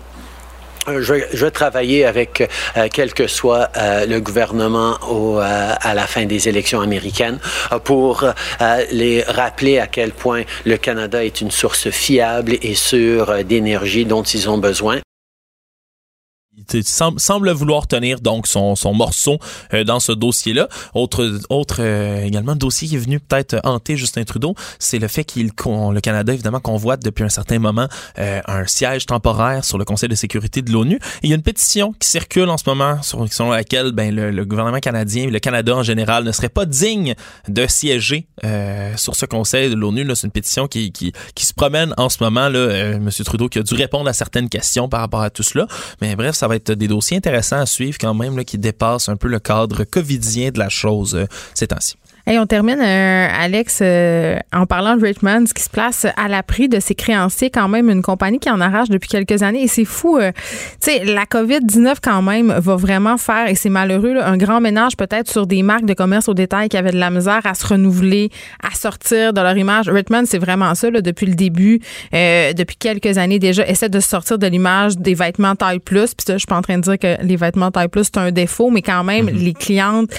Je, vais travailler avec quel que soit le gouvernement à la fin des élections américaines pour les rappeler à quel point le Canada est une source fiable et sûre d'énergie dont ils ont besoin semble, vouloir tenir donc son, son morceau euh, dans ce dossier-là. Autre, autre euh, également dossier qui est venu peut-être hanter Justin Trudeau, c'est le fait qu'il le Canada évidemment convoite depuis un certain moment euh, un siège temporaire sur le Conseil de sécurité de l'ONU. Il y a une pétition qui circule en ce moment sur, selon laquelle ben, le, gouvernement canadien, le Canada en général, ne serait pas digne de siéger sur ce Conseil de l'ONU. C'est une pétition qui, qui, qui, se promène en ce moment. Là, Monsieur Trudeau qui a dû répondre à certaines questions par rapport à tout cela. Mais bref, ça va être des dossiers intéressants à suivre quand même qui dépassent un peu le cadre covidien de la chose euh, ces temps-ci on termine, euh, Alex, euh, en parlant de Richmond, qui se place à l'abri de ses créanciers, quand même, une compagnie qui en arrache depuis quelques années. Et c'est fou. Euh, tu sais, la COVID-19, quand même, va vraiment faire, et c'est malheureux, un grand ménage peut-être sur des marques de commerce au détail qui avaient de la misère à se renouveler, à sortir de leur image. Richmond, c'est vraiment ça, depuis le début, depuis quelques années déjà, essaie de sortir de l'image des vêtements taille plus. Puis ça, je suis pas en train de dire que les vêtements taille plus, c'est un défaut, mais quand même, mm-hmm. les clientes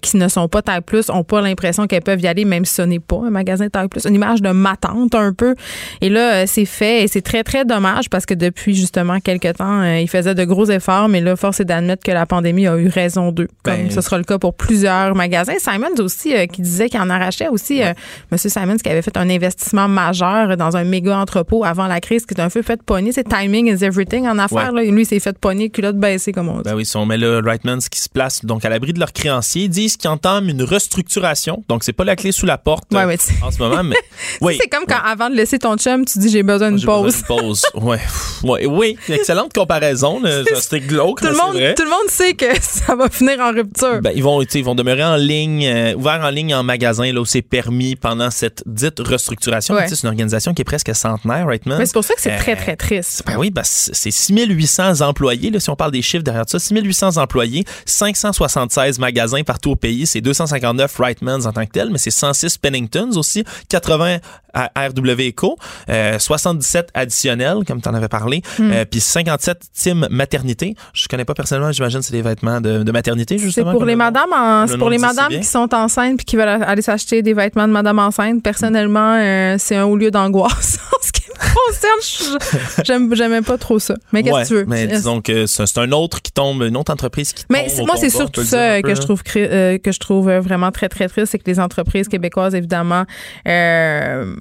qui ne sont pas taille plus ont pas l'impression qu'elles peuvent y aller, même si ce n'est pas un magasin taille plus. Une image de ma tante un peu. Et là, euh, c'est fait et c'est très, très dommage parce que depuis justement quelques temps, euh, ils faisaient de gros efforts, mais là, force est d'admettre que la pandémie a eu raison d'eux. Comme ben, ce sera le cas pour plusieurs magasins. Simons aussi, euh, qui disait qu'il en arrachait aussi, Monsieur Simons, qui avait fait un investissement majeur dans un méga entrepôt avant la crise, qui est un peu fait pogner. C'est timing is everything en affaires. Là. Et lui, il s'est fait pogner, culotte baissée, comme on dit. Ben oui, si on met le Rightmans qui se place donc à l'abri de leurs créanciers, disent qu'ils entament une restructuration donc, c'est pas la clé sous la porte ouais, en ce moment. Mais, oui, c'est comme quand, avant de laisser ton chum, tu dis j'ai besoin d'une pause. Besoin pause. ouais. ouais. Oui, excellente comparaison. C'était glauque. Tout le, monde, vrai. tout le monde sait que ça va finir en rupture. Ben, ils, vont, ils vont demeurer en ligne, euh, ouverts en ligne en magasin, là où c'est permis pendant cette dite restructuration. C'est une organisation qui est presque centenaire, right, Mais c'est pour ça que c'est très, très triste. Ben oui, ben, c'est 6800 employés, là, si on parle des chiffres derrière ça. 6800 employés, 576 magasins partout au pays, c'est 259 En tant que tel, mais c'est 106 Penningtons aussi, 80 à RW Eco, 77 additionnels, comme tu en avais parlé, hmm. euh, puis 57 team maternité. Je connais pas personnellement, j'imagine c'est des vêtements de, maternité, justement. C'est pour les madames, c'est pour les madames qui sont enceintes puis qui veulent aller s'acheter des vêtements de madame enceinte. Personnellement, euh, c'est un haut lieu d'angoisse. concerne, j'aimais pas trop ça. Mais qu'est-ce que tu veux? Mais disons que c'est un autre qui tombe, une autre entreprise qui tombe. Mais moi, c'est surtout ça que je trouve que je trouve vraiment très, très triste, c'est que les entreprises québécoises, évidemment, euh,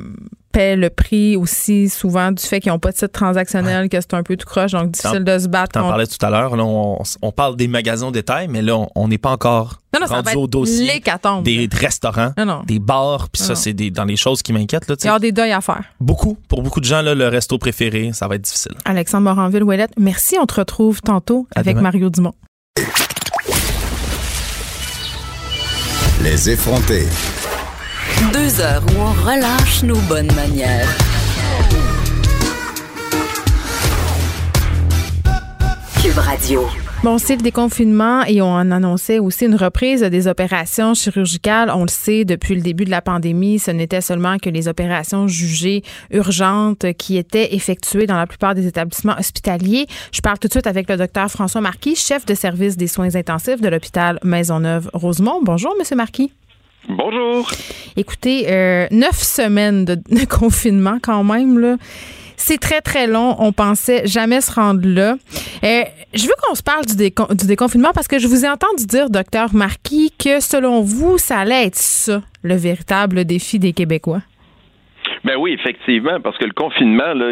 paient le prix aussi souvent du fait qu'ils n'ont pas de site transactionnel, que c'est un peu tout croche, donc difficile de se battre. en parlais tout à l'heure, on, on, parle des magasins de détail, mais là, on n'est pas encore non, non, rendu au dossier des restaurants, des bars, puis ça, c'est dans les choses qui m'inquiètent. Il y a des deuils à faire. Beaucoup. Pour beaucoup de gens, là, le resto préféré, ça va être difficile. Alexandre Moranville-Ouellette, merci. On te retrouve tantôt avec Mario Dumont. Les effrontés. Deux heures où on relâche nos bonnes manières. Cube Radio. Bon, c'est le déconfinement et on annonçait aussi une reprise des opérations chirurgicales. On le sait, depuis le début de la pandémie, ce n'était seulement que les opérations jugées urgentes qui étaient effectuées dans la plupart des établissements hospitaliers. Je parle tout de suite avec le docteur François Marquis, chef de service des soins intensifs de l'hôpital Maisonneuve-Rosemont. Bonjour, Monsieur Marquis. Bonjour. Écoutez, euh, neuf semaines de, confinement quand même, là. C'est très, très long. On pensait jamais se rendre là. Euh, je veux qu'on se parle du, du, déconfinement parce que je vous ai entendu dire, docteur Marquis, que selon vous, ça allait être ça, le véritable défi des Québécois. Ben oui, effectivement, parce que le confinement, là,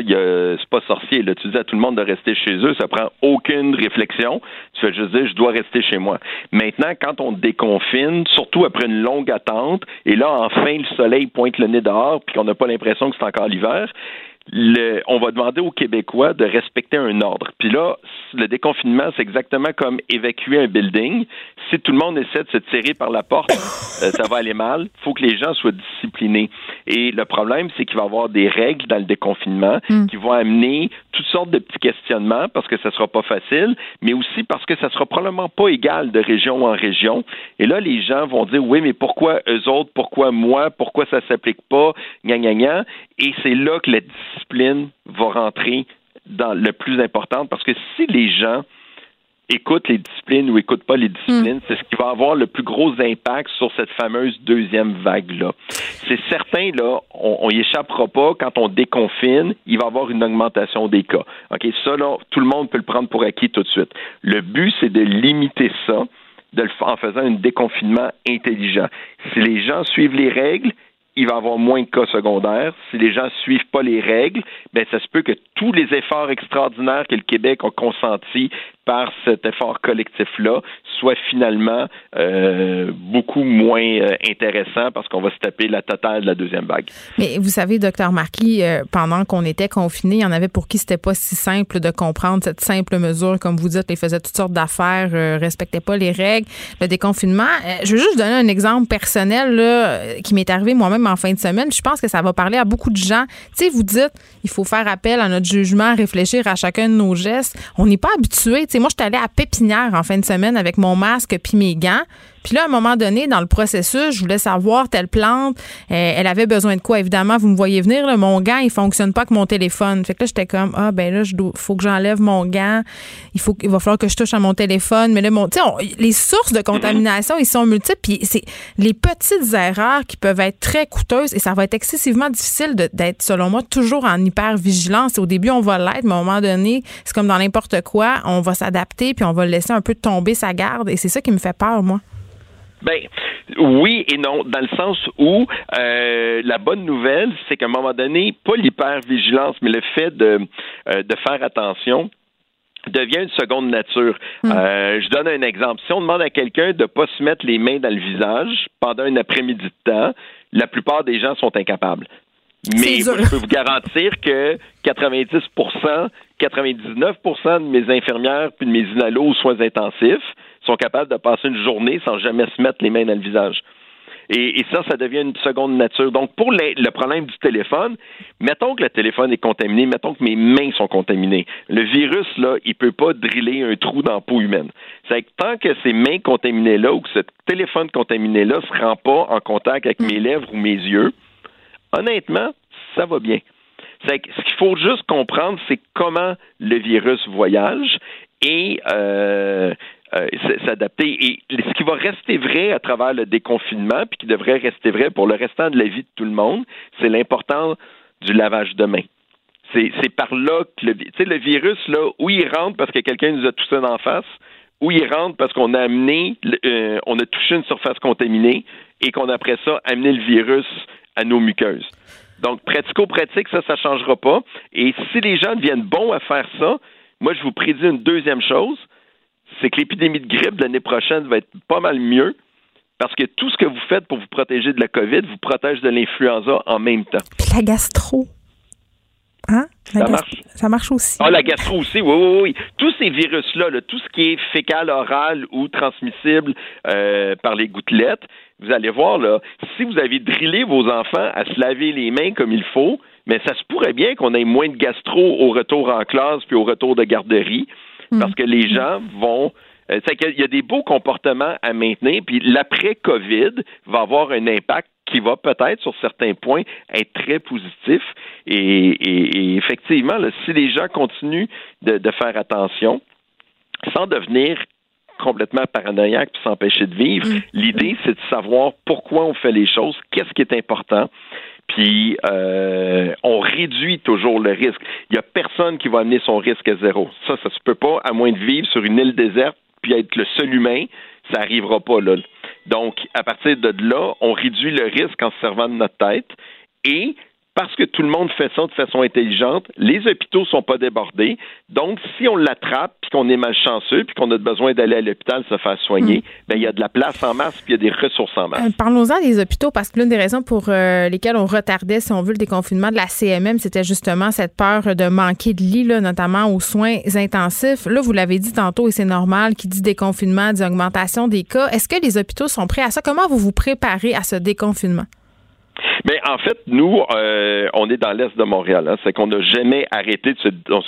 c'est pas sorcier. Là. Tu dis à tout le monde de rester chez eux, ça prend aucune réflexion. Tu fais juste dire, je dois rester chez moi. Maintenant, quand on déconfine, surtout après une longue attente, et là, enfin, le soleil pointe le nez dehors, puis qu'on n'a pas l'impression que c'est encore l'hiver, le, on va demander aux Québécois de respecter un ordre. Puis là, le déconfinement, c'est exactement comme évacuer un building. Si tout le monde essaie de se tirer par la porte, euh, ça va aller mal. Il faut que les gens soient disciplinés. Et le problème, c'est qu'il va y avoir des règles dans le déconfinement mm. qui vont amener toutes sortes de petits questionnements parce que ça sera pas facile, mais aussi parce que ça sera probablement pas égal de région en région. Et là, les gens vont dire oui, mais pourquoi eux autres, pourquoi moi, pourquoi ça s'applique pas, gna gna gna. Et c'est là que la discipline va rentrer dans le plus important parce que si les gens écoutent les disciplines ou écoutent pas les disciplines, mm. c'est ce qui va avoir le plus gros impact sur cette fameuse deuxième vague-là. C'est certain, là, on n'y échappera pas quand on déconfine, il va y avoir une augmentation des cas. OK, ça, là, tout le monde peut le prendre pour acquis tout de suite. Le but, c'est de limiter ça de le, en faisant un déconfinement intelligent. Si les gens suivent les règles, il va avoir moins de cas secondaires. Si les gens ne suivent pas les règles, ben ça se peut que tous les efforts extraordinaires que le Québec a consentis par cet effort collectif-là soient finalement euh, beaucoup moins euh, intéressants parce qu'on va se taper la totale de la deuxième vague. Mais vous savez, docteur Marquis, euh, pendant qu'on était confinés, il y en avait pour qui c'était pas si simple de comprendre cette simple mesure. Comme vous dites, ils faisaient toutes sortes d'affaires, respectaient pas les règles. Le déconfinement, je veux juste donner un exemple personnel là, qui m'est arrivé moi-même en fin de semaine. Je pense que ça va parler à beaucoup de gens. Tu vous dites, il faut faire appel à notre jugement, réfléchir à chacun de nos gestes. On n'est pas habitué. Moi, je suis allée à Pépinière en fin de semaine avec mon masque puis mes gants. Puis là, à un moment donné, dans le processus, je voulais savoir telle plante, euh, elle avait besoin de quoi? Évidemment, vous me voyez venir, là, mon gant, il fonctionne pas avec mon téléphone. Fait que là, j'étais comme, ah, ben là, il faut que j'enlève mon gant. Il, faut, il va falloir que je touche à mon téléphone. Mais là, mon, les sources de contamination, ils sont multiples. Puis c'est les petites erreurs qui peuvent être très coûteuses et ça va être excessivement difficile d'être, selon moi, toujours en hyper-vigilance. Au début, on va l'être, mais à un moment donné, c'est comme dans n'importe quoi, on va s'adapter puis on va laisser un peu tomber sa garde. Et c'est ça qui me fait peur, moi. Ben oui et non, dans le sens où euh, la bonne nouvelle, c'est qu'à un moment donné, pas l'hypervigilance, mais le fait de, euh, de faire attention devient une seconde nature. Hmm. Euh, je donne un exemple. Si on demande à quelqu'un de ne pas se mettre les mains dans le visage pendant un après-midi de temps, la plupart des gens sont incapables. Mais je peux vous garantir que 90% 99% de mes infirmières puis de mes inalos aux soins intensifs sont capables de passer une journée sans jamais se mettre les mains dans le visage. Et, ça, ça devient une seconde nature. Donc, pour le problème du téléphone, mettons que le téléphone est contaminé, mettons que mes mains sont contaminées. Le virus, là, il peut pas driller un trou dans la peau humaine. C'est que tant que ces mains contaminées-là ou que ce téléphone contaminé-là se rend pas en contact avec mes lèvres ou mes yeux, honnêtement, ça va bien. C'est que ce qu'il faut juste comprendre, c'est comment le virus voyage et euh, euh, s'adapter. Et ce qui va rester vrai à travers le déconfinement, puis qui devrait rester vrai pour le restant de la vie de tout le monde, c'est l'importance du lavage de mains. C'est par là que le, le virus, là, où il rentre parce que quelqu'un nous a toussé en face, où il rentre parce qu'on a amené, euh, on a touché une surface contaminée et qu'on a après ça amené le virus à nos muqueuses. Donc, pratico-pratique, ça, ça ne changera pas. Et si les gens deviennent bons à faire ça, moi, je vous prédis une deuxième chose, c'est que l'épidémie de grippe de l'année prochaine va être pas mal mieux parce que tout ce que vous faites pour vous protéger de la COVID vous protège de l'influenza en même temps. la gastro. Hein? ça marche. Ça marche aussi. Ah, la gastro aussi, oui, oui, oui. Tous ces virus-là, tout ce qui est fécal, oral ou transmissible euh, par les gouttelettes, vous allez voir, là, si vous avez drillé vos enfants à se laver les mains comme il faut, mais ça se pourrait bien qu'on ait moins de gastro au retour en classe puis au retour de garderie parce que les gens vont euh, c'est qu'il y a des beaux comportements à maintenir, puis l'après-COVID va avoir un impact qui va peut-être, sur certains points, être très positif. Et, effectivement, si les gens continuent de, faire attention, sans devenir complètement paranoïaque puis s'empêcher de vivre. Mm. L'idée, c'est de savoir pourquoi on fait les choses, qu'est-ce qui est important, puis euh, on réduit toujours le risque. Il n'y a personne qui va amener son risque à zéro. Ça, ça se peut pas, à moins de vivre sur une île déserte puis être le seul humain, ça n'arrivera pas là. Donc, à partir de là, on réduit le risque en se servant de notre tête et parce que tout le monde fait ça de façon intelligente, les hôpitaux sont pas débordés. Donc, si on l'attrape, puis qu'on est malchanceux, puis qu'on a besoin d'aller à l'hôpital se faire soigner, mm. ben il y a de la place en masse, puis il y a des ressources en masse. Euh, parlons-en des hôpitaux, parce que l'une des raisons pour euh, lesquelles on retardait, si on veut, le déconfinement de la CMM, c'était justement cette peur de manquer de lits, notamment aux soins intensifs. Là, vous l'avez dit tantôt, et c'est normal, qui dit déconfinement, dit augmentation des cas. Est-ce que les hôpitaux sont prêts à ça? Comment vous vous préparez à ce déconfinement? Mais en fait, nous, euh, on est dans l'est de Montréal. Hein. c'est qu'on n'a jamais arrêté de se. On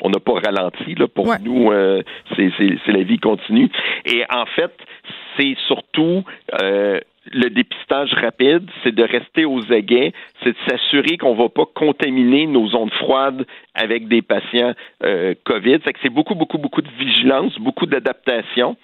on n'a pas ralenti là pour nous euh, c'est la vie continue et en fait c'est surtout euh, le dépistage rapide, c'est de rester aux aguets, c'est de s'assurer qu'on ne va pas contaminer nos zones froides avec des patients euh, COVID. C'est beaucoup, beaucoup, beaucoup de vigilance, beaucoup d'adaptation,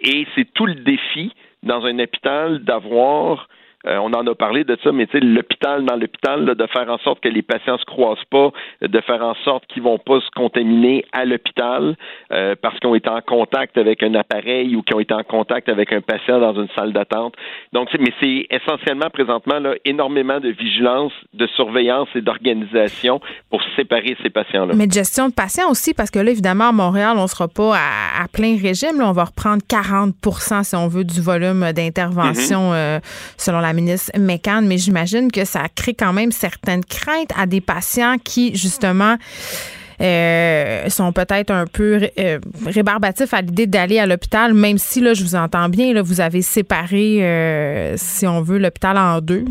et c'est tout le défi dans un hôpital d'avoir euh, on en a parlé de ça, mais tu sais, l'hôpital dans l'hôpital, de faire en sorte que les patients se croisent pas, de faire en sorte qu'ils vont pas se contaminer à l'hôpital euh, parce qu'ils ont été en contact avec un appareil ou qu'ils ont été en contact avec un patient dans une salle d'attente. Donc, mais c'est essentiellement présentement là, énormément de vigilance, de surveillance et d'organisation pour séparer ces patients-là. Mais de gestion de patients aussi, parce que là, évidemment, à Montréal, on sera pas à, plein régime. Là, on va reprendre 40% si on veut, du volume d'intervention mm-hmm. euh, selon la ministre mais j'imagine que ça crée quand même certaines craintes à des patients qui, justement, euh, sont peut-être un peu euh, rébarbatifs à l'idée d'aller à l'hôpital, même si, là, je vous entends bien, là, vous avez séparé, euh, si on veut, l'hôpital en deux.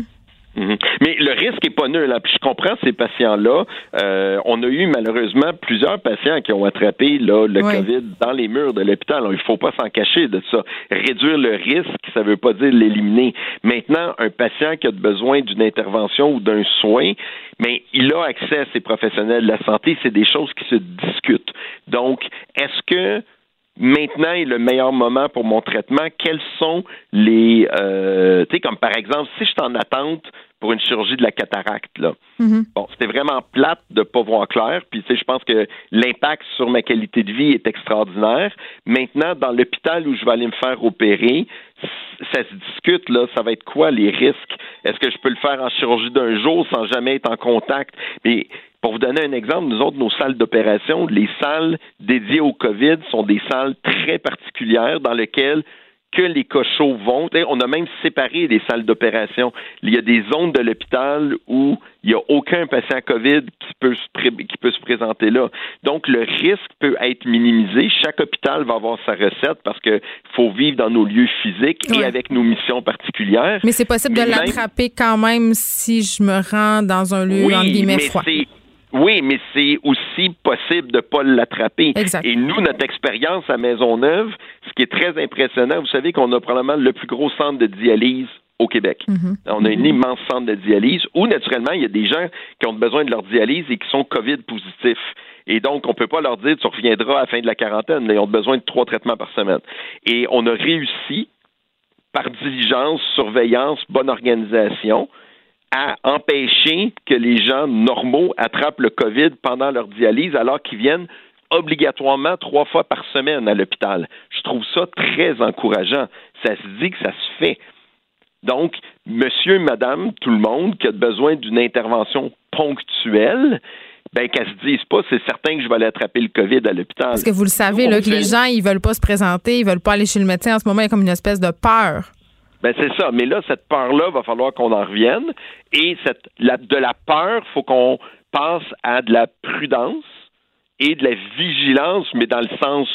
Mhm. Mais le risque est pas nul. Là. Puis je comprends ces patients-là. Euh, on a eu malheureusement plusieurs patients qui ont attrapé là, le COVID dans les murs de l'hôpital. Il faut pas s'en cacher de ça. Réduire le risque, ça veut pas dire l'éliminer. Maintenant, un patient qui a besoin d'une intervention ou d'un soin, mais il a accès à ces professionnels de la santé. C'est des choses qui se discutent. Donc, est-ce que maintenant est le meilleur moment pour mon traitement, quels sont les, euh, tu sais, comme par exemple, si je suis en attente pour une chirurgie de la cataracte. Là. Mm-hmm. Bon, c'était vraiment plate de pas voir clair. Puis, tu sais, je pense que l'impact sur ma qualité de vie est extraordinaire. Maintenant, dans l'hôpital où je vais aller me faire opérer, ça se discute, là, ça va être quoi les risques? Est-ce que je peux le faire en chirurgie d'un jour sans jamais être en contact? Mais pour vous donner un exemple, nous autres, nos salles d'opération, les salles dédiées au COVID sont des salles très particulières dans lesquelles que les cochots vont. On a même séparé les salles d'opération. Il y a des zones de l'hôpital où il n'y a aucun patient COVID qui peut, se qui peut se présenter là. Donc, le risque peut être minimisé. Chaque hôpital va avoir sa recette parce qu'il faut vivre dans nos lieux physiques et avec nos missions particulières. Mais c'est possible de l'attraper quand même si je me rends dans un lieu, en guillemets, froid. Oui, mais c'est aussi possible de ne pas l'attraper. Et nous, notre expérience à Maisonneuve, ce qui est très impressionnant, vous savez qu'on a probablement le plus gros centre de dialyse au Québec. Mm-hmm. On a un immense centre de dialyse où, naturellement, il y a des gens qui ont besoin de leur dialyse et qui sont COVID positifs. Et donc, on ne peut pas leur dire, tu reviendras à la fin de la quarantaine. Ils ont besoin de trois traitements par semaine. Et on a réussi, par diligence, surveillance, bonne organisation, à empêcher que les gens normaux attrapent le COVID pendant leur dialyse alors qu'ils viennent obligatoirement trois fois par semaine à l'hôpital. Je trouve ça très encourageant. Ça se dit que ça se fait. Donc, monsieur, madame, tout le monde qui a besoin d'une intervention ponctuelle, ben qu'elle se dise pas, c'est certain que je vais aller attraper le COVID à l'hôpital. Parce que vous le savez, là, que les gens, ils veulent pas se présenter, ils veulent pas aller chez le médecin. En ce moment, il y a comme une espèce de peur. Ben c'est ça. Mais là, cette peur-là, va falloir qu'on en revienne. Et cette, de la peur, faut qu'on passe à de la prudence et de la vigilance, mais dans le sens,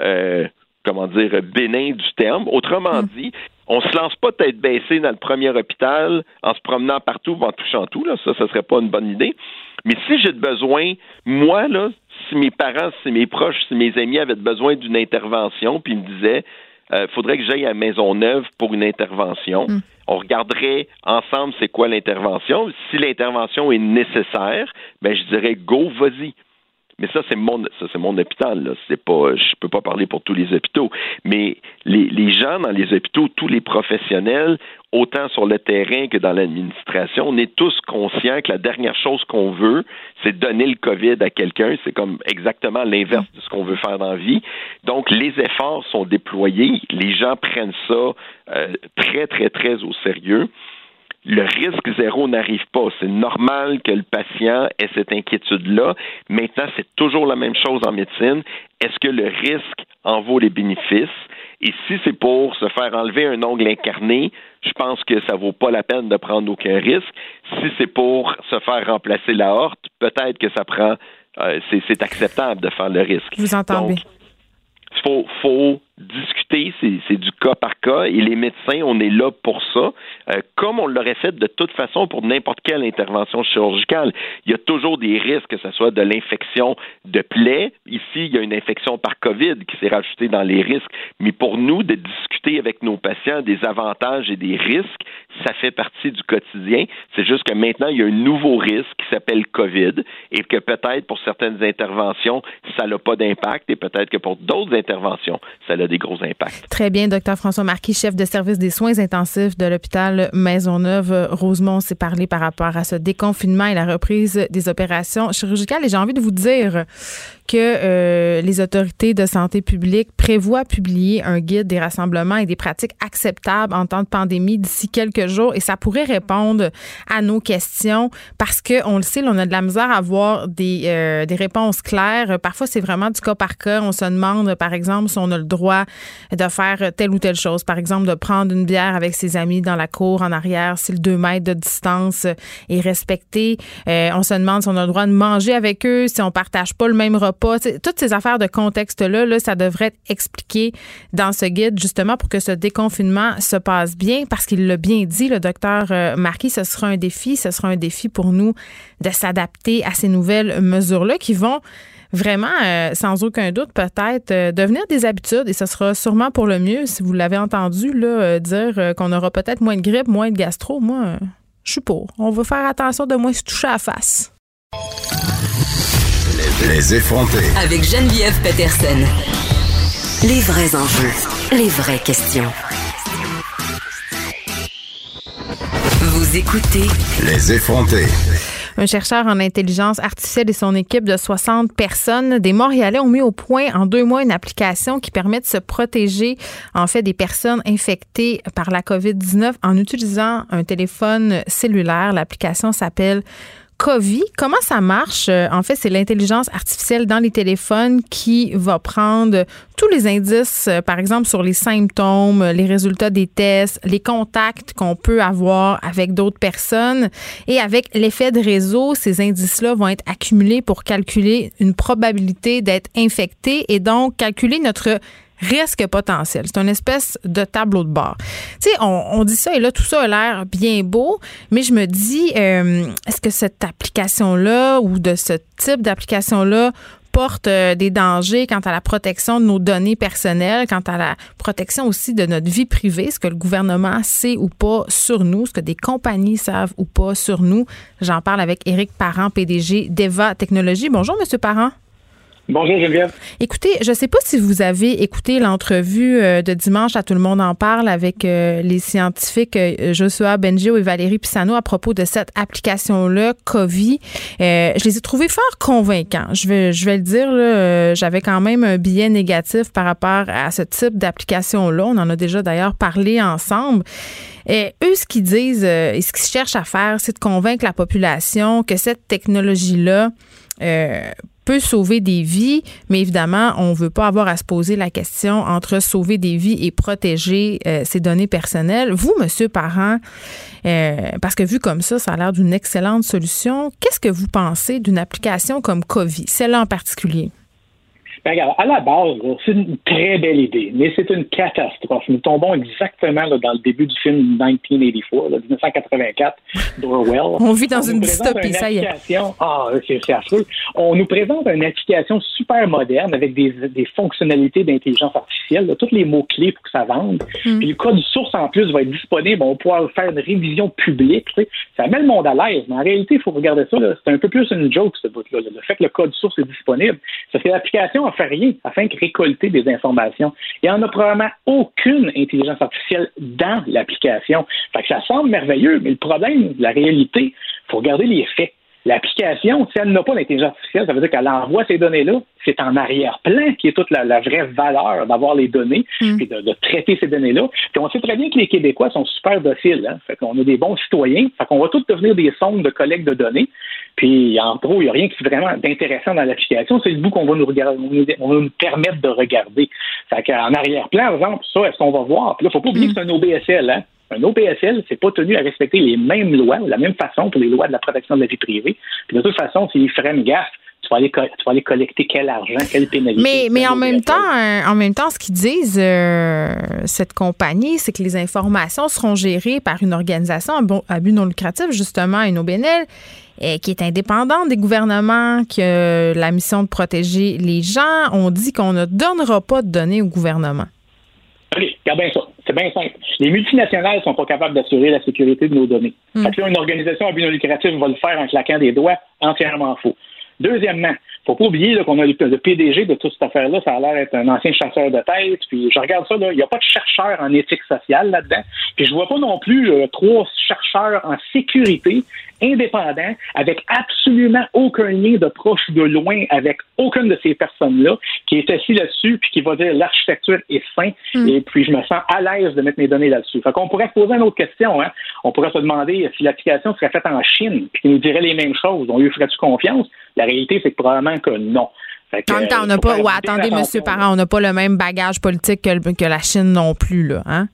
euh, comment dire, bénin du terme. Autrement hmm. dit, on se lance pas tête baissée dans le premier hôpital en se promenant partout, en touchant tout. Là. Ça, ce serait pas une bonne idée. Mais si j'ai besoin, moi, là, si mes parents, si mes proches, si mes amis avaient besoin d'une intervention, puis ils me disaient, euh, faudrait que j'aille à Maisonneuve pour une intervention. Hmm. On regarderait ensemble c'est quoi l'intervention. Si l'intervention est nécessaire, ben je dirais go, vas-y. Mais ça, c'est mon, ça, c'est mon hôpital. Là. C'est pas, je peux pas parler pour tous les hôpitaux. Mais les, les gens dans les hôpitaux, tous les professionnels, autant sur le terrain que dans l'administration, on est tous conscients que la dernière chose qu'on veut, c'est donner le COVID à quelqu'un. C'est comme exactement l'inverse de ce qu'on veut faire dans la vie. Donc, les efforts sont déployés. Les gens prennent ça euh, très, très, très au sérieux le risque zéro n'arrive pas. C'est normal que le patient ait cette inquiétude-là. Maintenant, c'est toujours la même chose en médecine. Est-ce que le risque en vaut les bénéfices? Et si c'est pour se faire enlever un ongle incarné, je pense que ça vaut pas la peine de prendre aucun risque. Si c'est pour se faire remplacer la horte, peut-être que ça prend, euh, c'est acceptable de faire le risque. Vous entendez? Donc, faut, faut discuter, c'est du cas par cas, et les médecins, on est là pour ça, euh, comme on l'aurait fait de toute façon pour n'importe quelle intervention chirurgicale. Il y a toujours des risques, que ce soit de l'infection de plaie. Ici, il y a une infection par COVID qui s'est rajoutée dans les risques. Mais pour nous, de discuter avec nos patients des avantages et des risques, ça fait partie du quotidien. C'est juste que maintenant, il y a un nouveau risque qui s'appelle COVID et que peut-être pour certaines interventions, ça n'a pas d'impact et peut-être que pour d'autres interventions, ça a des gros impacts. Très bien, docteur François Marquis, chef de service des soins intensifs de l'hôpital Maisonneuve. Rosemont s'est parlé par rapport à ce déconfinement et la reprise des opérations chirurgicales. Et j'ai envie de vous dire que euh, les autorités de santé publique prévoient publier un guide des rassemblements et des pratiques acceptables en temps de pandémie d'ici quelques jours et ça pourrait répondre à nos questions parce que on le sait, on a de la misère à avoir des, euh, des réponses claires. Parfois, c'est vraiment du cas par cas. On se demande, par exemple, si on a le droit de faire telle ou telle chose. Par exemple, de prendre une bière avec ses amis dans la cour en arrière si le 2 mètres de distance est respecté. Euh, on se demande si on a le droit de manger avec eux, si on partage pas le même repas. Toutes ces affaires de contexte-là, là, ça devrait être expliqué dans ce guide justement pour que ce déconfinement se passe bien parce qu'il l'a bien dit, le docteur euh, Marquis, ce sera un défi. Ce sera un défi pour nous de s'adapter à ces nouvelles mesures-là qui vont vraiment, euh, sans aucun doute, peut-être euh, devenir des habitudes et ce sera sûrement pour le mieux. Si vous l'avez entendu dire qu'on aura peut-être moins de grippe, moins de gastro, moi, je suis pour. On va faire attention de moins se toucher à la face. Les effronter. Avec Geneviève Peterson. Les vrais enjeux, les vraies questions. Vous écoutez Les effronter. Un chercheur en intelligence artificielle et son équipe de 60 personnes des Montréalais ont mis au point en deux mois une application qui permet de se protéger en fait des personnes infectées par la COVID-19 en utilisant un téléphone cellulaire. L'application s'appelle COVID. Comment ça marche? Euh, en fait, c'est l'intelligence artificielle dans les téléphones qui va prendre tous les indices, euh, par exemple, sur les symptômes, les résultats des tests, les contacts qu'on peut avoir avec d'autres personnes. Et avec l'effet de réseau, ces indices-là vont être accumulés pour calculer une probabilité d'être infecté et donc calculer notre risque potentiel. C'est une espèce de tableau de bord. Tu sais, on, dit ça et là, tout ça a l'air bien beau, mais je me dis, euh, est-ce que cette application-là ou de ce type d'application-là porte euh, des dangers quant à la protection de nos données personnelles, quant à la protection aussi de notre vie privée, ce que le gouvernement sait ou pas sur nous, ce que des compagnies savent ou pas sur nous? J'en parle avec Éric Parent, PDG d'Eva Technologies. Bonjour, Monsieur Parent. Bonjour Geneviève. Écoutez, je ne sais pas si vous avez écouté l'entrevue euh, de dimanche à Tout le monde en parle avec euh, les scientifiques euh, Joshua Bengio et Valérie Pisano à propos de cette application-là, COVID. je les ai trouvés fort convaincants. Je vais, je vais le dire, j'avais quand même un billet négatif par rapport à ce type d'application-là. On en a déjà d'ailleurs parlé ensemble. Eux, ce qu'ils disent et ce qu'ils cherchent à faire, c'est de convaincre la population que cette technologie-là peut sauver des vies, mais évidemment, on ne veut pas avoir à se poser la question entre sauver des vies et protéger euh, ses données personnelles. Vous, Monsieur Parent, euh, parce que vu comme ça, ça a l'air d'une excellente solution. Qu'est-ce que vous pensez d'une application comme COVID, celle-là en particulier? Ben, regarde, à la base, c'est une très belle idée, mais c'est une catastrophe. Nous tombons exactement là, dans le début du film 1984, là, 1984, d'Orwell. On vit dans une dystopie, ça y est. Ah, c'est c'est affreux. On nous présente une application super moderne avec des, des fonctionnalités d'intelligence artificielle, là, tous les mots-clés pour que ça vende. Puis le code source, en plus, va être disponible. On va pouvoir faire une révision publique. Ça met le monde à l'aise, mais en réalité, il faut regarder ça. C'est un peu plus une joke, ce bout-là. là. Le fait que le code source est disponible, ça fait l'application fait rien afin de récolter des informations. Il n'y en a probablement aucune intelligence artificielle dans l'application. Ça semble merveilleux, mais le problème, la réalité, il faut regarder les faits. L'application, si elle n'a pas d'intelligence artificielle, ça veut dire qu'elle envoie ces données-là. C'est en arrière-plan qui est toute la, la vraie valeur d'avoir les données puis de, de traiter ces données-là. Puis on sait très bien que les Québécois sont super dociles. Hein? Fait qu'on a des bons citoyens. Fait qu'on va tous devenir des sondes de collecte de données. Puis en gros, il n'y a rien qui est vraiment d'intéressant dans l'application. C'est le bout qu'on va nous regarder, on va nous permettre de regarder. Fait qu'en arrière-plan, par exemple, ça, est-ce qu'on va voir? Puis là, faut pas oublier que c'est un OBSL, hein? Un OBSL, c'est pas tenu à respecter les mêmes lois, la même façon pour les lois de la protection de la vie privée. Puis de toute façon, s'ils feraient une gaffe, tu vas aller, co- tu vas aller collecter quel argent, quelle pénalité. Mais, en même temps, euh, en même temps, ce qu'ils disent, euh, cette compagnie, c'est que les informations seront gérées par une organisation à but non lucratif, justement, une OBNL, qui est indépendante des gouvernements, qui a la mission de protéger les gens. On dit qu'on ne donnera pas de données au gouvernement. OK, regarde bien ça. C'est bien simple. Les multinationales sont pas capables d'assurer la sécurité de nos données. Mm. Fait que là, une organisation à but non lucratif va le faire en claquant des doigts, entièrement faux. Deuxièmement, faut pas oublier qu'on a le, le PDG de toute cette affaire-là, ça a l'air d'être un ancien chasseur de tête. Puis je regarde ça, il n'y a pas de chercheur en éthique sociale là-dedans. Puis je vois pas non plus euh, trois chercheurs en sécurité indépendants, avec absolument aucun lien de proche ou de loin avec aucune de ces personnes-là, qui est assis là-dessus, puis qui va dire l'architecture est sain, et puis je me sens à l'aise de mettre mes données là-dessus. Fait qu'on pourrait se poser une autre question, hein. On pourrait se demander si l'application serait faite en Chine, puis qu'ils nous dirait les mêmes choses. On lui ferait-tu confiance? La réalité, c'est que probablement que non. Fait que, En même temps, on euh, n'a pas. Ouais, attendez. Monsieur Parent, on n'a pas le même bagage politique que, que la Chine non plus, là. Hein?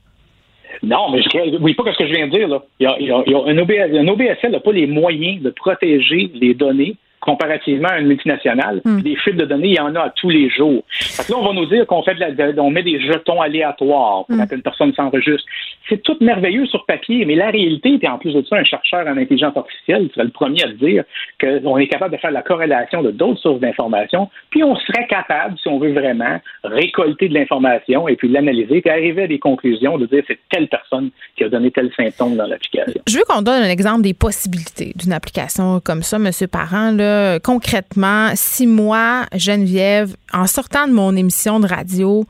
Non, mais je oui, pas ce que je viens de dire. Là. Il y a- il y a un, OBS, un OBSL n'a pas les moyens de protéger les données comparativement à une multinationale. Hmm. Des fuites de données, il y en a à tous les jours. Fait que là, on va nous dire qu'on fait de la, de- on met des jetons aléatoires pour Hmm. qu'une personne s'enregistre. C'est tout merveilleux sur papier, mais la réalité, puis en plus de ça, un chercheur en intelligence artificielle serait le premier à dire qu'on est capable de faire la corrélation de d'autres sources d'informations, puis on serait capable, si on veut vraiment, récolter de l'information et puis l'analyser, puis arriver à des conclusions de dire c'est telle personne qui a donné tel symptôme dans l'application. Je veux qu'on donne un exemple des possibilités d'une application comme ça, Monsieur Parent. Là, concrètement, si moi, Geneviève, en sortant de mon émission de radio,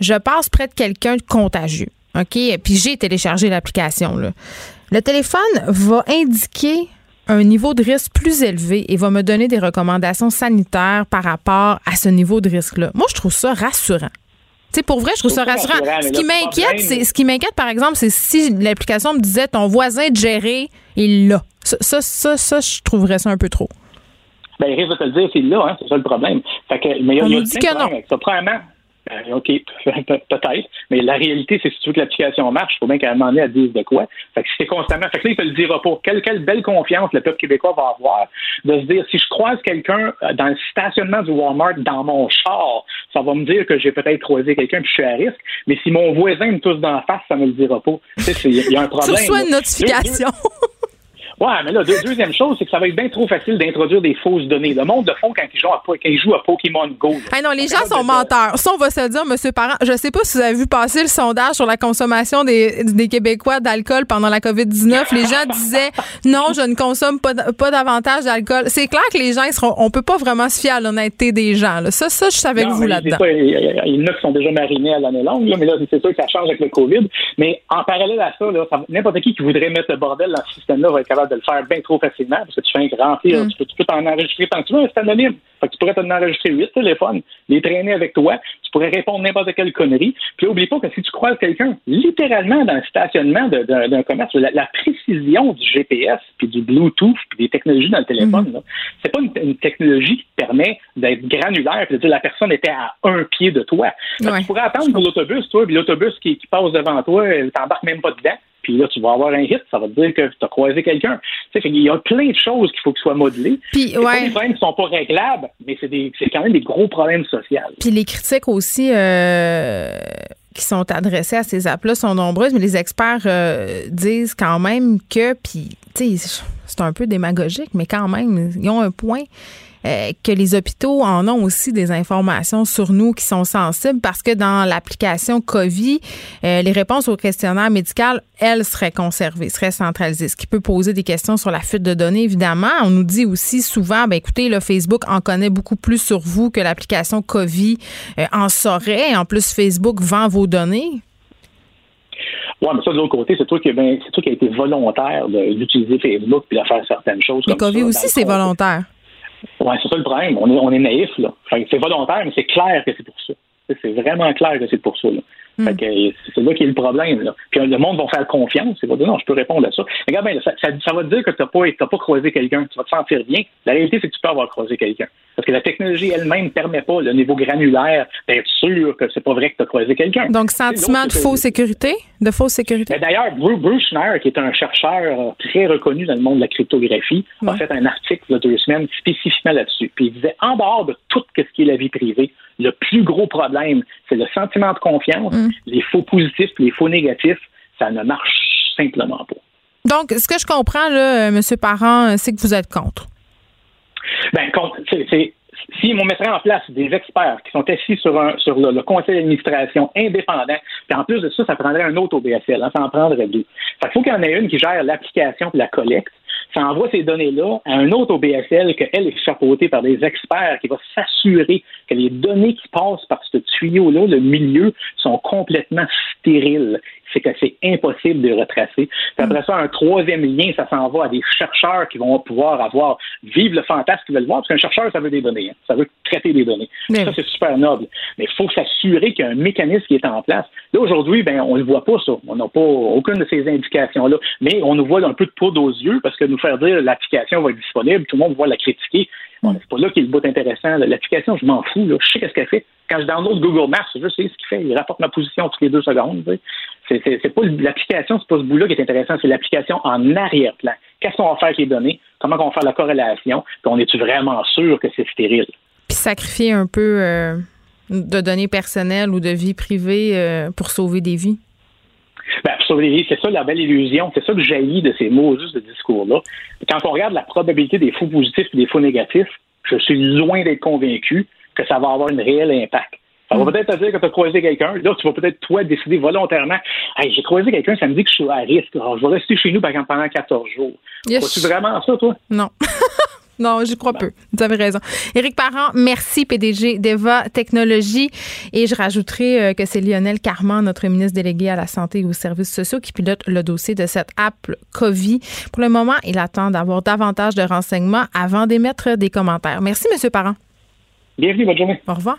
je passe près de quelqu'un de contagieux, OK? Puis j'ai téléchargé l'application. Le téléphone va indiquer un niveau de risque plus élevé et va me donner des recommandations sanitaires par rapport à ce niveau de risque-là. Moi, je trouve ça rassurant. Tu sais, pour vrai, je trouve ça rassurant. Ce qui m'inquiète, c'est ce qui m'inquiète, par exemple, c'est si l'application me disait ton voisin de gérer, il l'a. Ça, ça, ça, ça, je trouverais ça un peu trop. Ben, il risque de te le dire, c'est là, hein, c'est ça le problème. Fait que, mais il y a, On il y a nous dit que non. avec ça. Premièrement, ben, OK, pe- peut-être, mais la réalité, c'est que si tu veux que l'application marche, il faut bien qu'à un moment donné, elle dise de quoi. Fait que si c'est constamment, fait que là, il te le dira pas. Quelle, quelle belle confiance le peuple québécois va avoir de se dire, si je croise quelqu'un euh, dans le stationnement du Walmart dans mon char, ça va me dire que j'ai peut-être croisé quelqu'un puis je suis à risque. Mais si mon voisin me touche d'en face, ça me le dira pas. Tu sais, c'est- il y a un Tu problème. reçois une notification. Ouais, mais là, deux- deuxième chose, c'est que ça va être bien trop facile d'introduire des fausses données. Le monde de fond, quand ils jouent à, quand ils jouent à Pokémon Go, non, les gens sont menteurs. Ça, on va se le dire, Monsieur Parent. Je sais pas si vous avez vu passer le sondage sur la consommation des, des Québécois d'alcool pendant la COVID-19. Les gens disaient non, je ne consomme pas, pas davantage d'alcool. C'est clair que les gens, ils seront, on peut pas vraiment se fier à l'honnêteté des gens. là. Ça, ça, je suis avec Non, vous là-dedans. Il y, a- il y en a qui sont déjà marinés à l'année longue, là, mais là, c'est sûr que ça change avec le COVID. Mais en parallèle à ça, là, ça- n'importe qui qui voudrait mettre le bordel dans ce système-là va être capable de le faire bien trop facilement parce que tu fais un remplir, Mm. tu peux, tu peux t'en enregistrer tant que tu veux, c'est anonyme. Fait que tu pourrais t'en enregistrer huit téléphones, les traîner avec toi, tu pourrais répondre n'importe quelle connerie. Puis oublie pas que si tu croises quelqu'un littéralement dans le stationnement d'un commerce, la, la précision du GPS, puis du Bluetooth, puis des technologies dans le téléphone, là, c'est pas une, une technologie qui te permet d'être granulaire, puis de dire la personne était à un pied de toi. Ouais. Tu pourrais attendre pour l'autobus, toi, puis l'autobus qui, qui passe devant toi, elle t'embarque même pas dedans. Puis là, tu vas avoir un hit, ça va te dire que tu as croisé quelqu'un. Tu sais, il y a plein de choses qu'il faut que soient modelées. Puis, c'est pas des problèmes qui sont pas réglables, mais c'est, des, c'est quand même des gros problèmes sociaux. Puis les critiques aussi euh, qui sont adressées à ces apps-là sont nombreuses, mais les experts euh, disent quand même que, puis, tu sais, c'est un peu démagogique, mais quand même, ils ont un point. Euh, que les hôpitaux en ont aussi des informations sur nous qui sont sensibles parce que dans l'application COVID, euh, les réponses au questionnaire médical, elles seraient conservées, seraient centralisées, ce qui peut poser des questions sur la fuite de données, évidemment. On nous dit aussi souvent, ben écoutez, le Facebook en connaît beaucoup plus sur vous que l'application COVID euh, en saurait. En plus, Facebook vend vos données. Oui, mais ça, de l'autre côté, c'est toi qui, ben, c'est toi qui a été volontaire d'utiliser Facebook puis de faire certaines choses. Mais COVID aussi, c'est volontaire. Oui, c'est ça le problème. On est, on est naïf, là. c'est volontaire, mais c'est clair que c'est pour ça. C'est vraiment clair que c'est pour ça. Là. Hmm. c'est là qu'il y a le problème. Là. Puis le monde va faire confiance. Il va dire non, je peux répondre à ça. Regarde bien, ça, ça, va te dire que tu n'as pas, pas croisé quelqu'un. Tu vas te sentir bien. La réalité, c'est que tu peux avoir croisé quelqu'un. Parce que la technologie elle-même ne permet pas, le niveau granulaire, d'être sûr que c'est pas vrai que tu as croisé quelqu'un. Donc, sentiment de fausse sécurité? De fausse sécurité? D'ailleurs, Bruce Schneier, qui est un chercheur très reconnu dans le monde de la cryptographie, a fait un article il y a deux semaines spécifiquement là-dessus. Puis il disait, en dehors de tout ce qui est la vie privée, le plus gros problème, c'est le sentiment de confiance. Mm. Les faux positifs, les faux négatifs, ça ne marche simplement pas. Donc, ce que je comprends, là, euh, M. Parent, c'est que vous êtes contre. Ben, c'est si on mettrait en place des experts qui sont assis sur, un, sur le, conseil d'administration indépendant, puis en plus de ça, ça prendrait un autre OBSL, hein, ça en prendrait deux. il faut qu'il y en ait une qui gère l'application et la collecte, ça envoie ces données-là à un autre OBSL qu'elle est chapeautée par des experts qui va s'assurer que les données qui passent par ce tuyau-là, le milieu, sont complètement stériles c'est que c'est impossible de retracer. Puis après ça, un troisième lien, ça s'en va à des chercheurs qui vont pouvoir avoir, vivre le fantasme qu'ils veulent voir, parce qu'un chercheur, ça veut des données, hein. ça veut traiter des données. Ça, c'est super noble. Mais il faut s'assurer qu'il y a un mécanisme qui est en place. Là, aujourd'hui, ben, on ne le voit pas, ça. On n'a pas aucune de ces indications-là. Mais on nous voit un peu de poudre aux yeux, parce que nous faire dire l'application va être disponible, tout le monde va la critiquer. Bon, c'est pas là qu'il y a le bout intéressant. L'application, je m'en fous. Là. Je sais qu'est-ce qu'elle fait. Quand je download Google Maps, je sais ce qu'il fait. Il rapporte ma position toutes les deux secondes. C'est, pas l'application, c'est pas ce bout-là qui est intéressant, c'est l'application en arrière-plan. Qu'est-ce qu'on va faire avec les données? Comment on va faire la corrélation? Puis on est-tu vraiment sûr que c'est stérile? Puis sacrifier un peu euh, de données personnelles ou de vie privée euh, pour sauver des vies? Ben, pour sauver des vies, c'est ça la belle illusion. C'est ça que jaillit de ces mots juste de discours-là. Quand on regarde la probabilité des faux positifs et des faux négatifs, je suis loin d'être convaincu que ça va avoir un réel impact. Ça va mm. peut-être te dire que tu as croisé quelqu'un. Là, tu vas peut-être, toi, décider volontairement hey, j'ai croisé quelqu'un, ça me dit que je suis à risque. Alors, je vais rester chez nous pendant 14 jours. Yes. tu vraiment ça, toi? Non. Non, je crois peu. Vous avez raison. Éric Parent, merci, PDG d'Eva Technologies. Et je rajouterai euh, que c'est Lionel Carman, notre ministre délégué à la Santé et aux services sociaux, qui pilote le dossier de cette app COVID. Pour le moment, il attend d'avoir davantage de renseignements avant d'émettre des commentaires. Merci, Monsieur Parent. Bienvenue, bonne journée. Au revoir.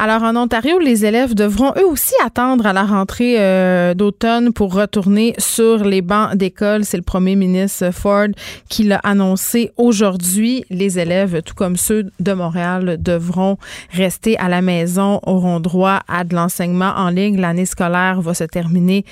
Alors, en Ontario, les élèves devront eux aussi attendre à la rentrée euh, d'automne pour retourner sur les bancs d'école. C'est le premier ministre Ford qui l'a annoncé aujourd'hui. Les élèves, tout comme ceux de Montréal, devront rester à la maison, auront droit à de l'enseignement en ligne. L'année scolaire va se terminer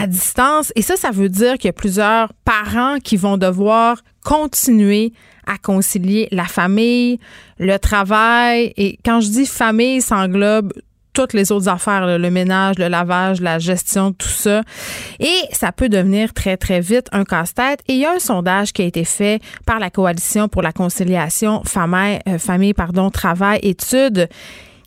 à distance. Et ça, ça veut dire qu'il y a plusieurs parents qui vont devoir continuer à concilier la famille, le travail. Et quand je dis famille, ça englobe toutes les autres affaires, le ménage, le lavage, la gestion, tout ça. Et ça peut devenir très, très vite un casse-tête. Et il y a un sondage qui a été fait par la Coalition pour la conciliation famille, euh, famille pardon, travail, études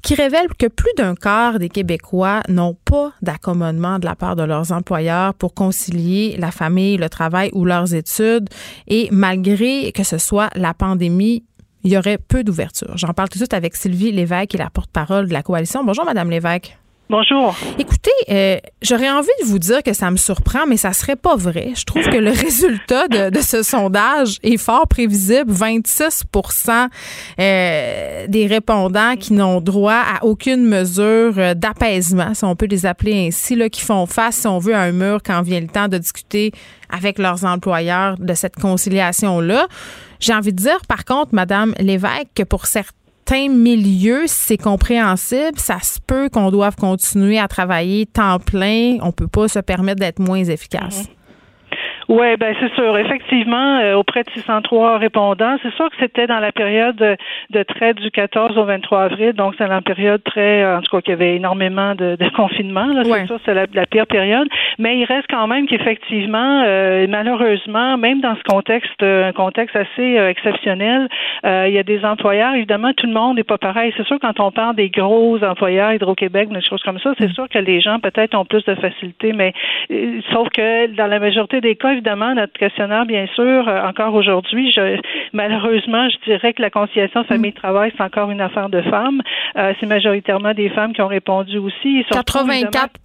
qui révèle que plus d'un quart des Québécois n'ont pas d'accommodement de la part de leurs employeurs pour concilier la famille, le travail ou leurs études. Et malgré que ce soit la pandémie, il y aurait peu d'ouverture. J'en parle tout de suite avec Sylvie Lévesque, qui est la porte-parole de la coalition. Bonjour, Madame Lévesque. Bonjour. Écoutez, euh, j'aurais envie de vous dire que ça me surprend, mais ça serait pas vrai. Je trouve que le résultat de, ce sondage est fort prévisible. 26% euh, des répondants qui n'ont droit à aucune mesure euh, d'apaisement, si on peut les appeler ainsi, là, qui font face, si on veut, à un mur quand vient le temps de discuter avec leurs employeurs de cette conciliation-là. J'ai envie de dire, par contre, Madame Lévesque, que pour certains milieux, c'est compréhensible. Ça se peut qu'on doive continuer à travailler temps plein. On peut pas se permettre d'être moins efficace. Mhm. Oui, ben c'est sûr. Effectivement, euh, auprès de 603 répondants, c'est sûr que c'était dans la période de, trait du 14 au 23 avril, donc c'est la période très, en tout cas, qu'il y avait énormément de, de confinement. Là, c'est sûr, c'est la, pire période. Mais il reste quand même qu'effectivement, euh, malheureusement, même dans ce contexte, euh, un contexte assez exceptionnel, il y a des employeurs. Évidemment, tout le monde n'est pas pareil. C'est sûr quand on parle des gros employeurs, Hydro-Québec, des choses comme ça, c'est mm. sûr que les gens peut-être ont plus de facilité, mais sauf que dans la majorité des cas, évidemment, notre questionnaire, bien sûr, euh, encore aujourd'hui, je, malheureusement, je dirais que la conciliation famille-travail, c'est encore une affaire de femmes. Euh, c'est majoritairement des femmes qui ont répondu aussi. 84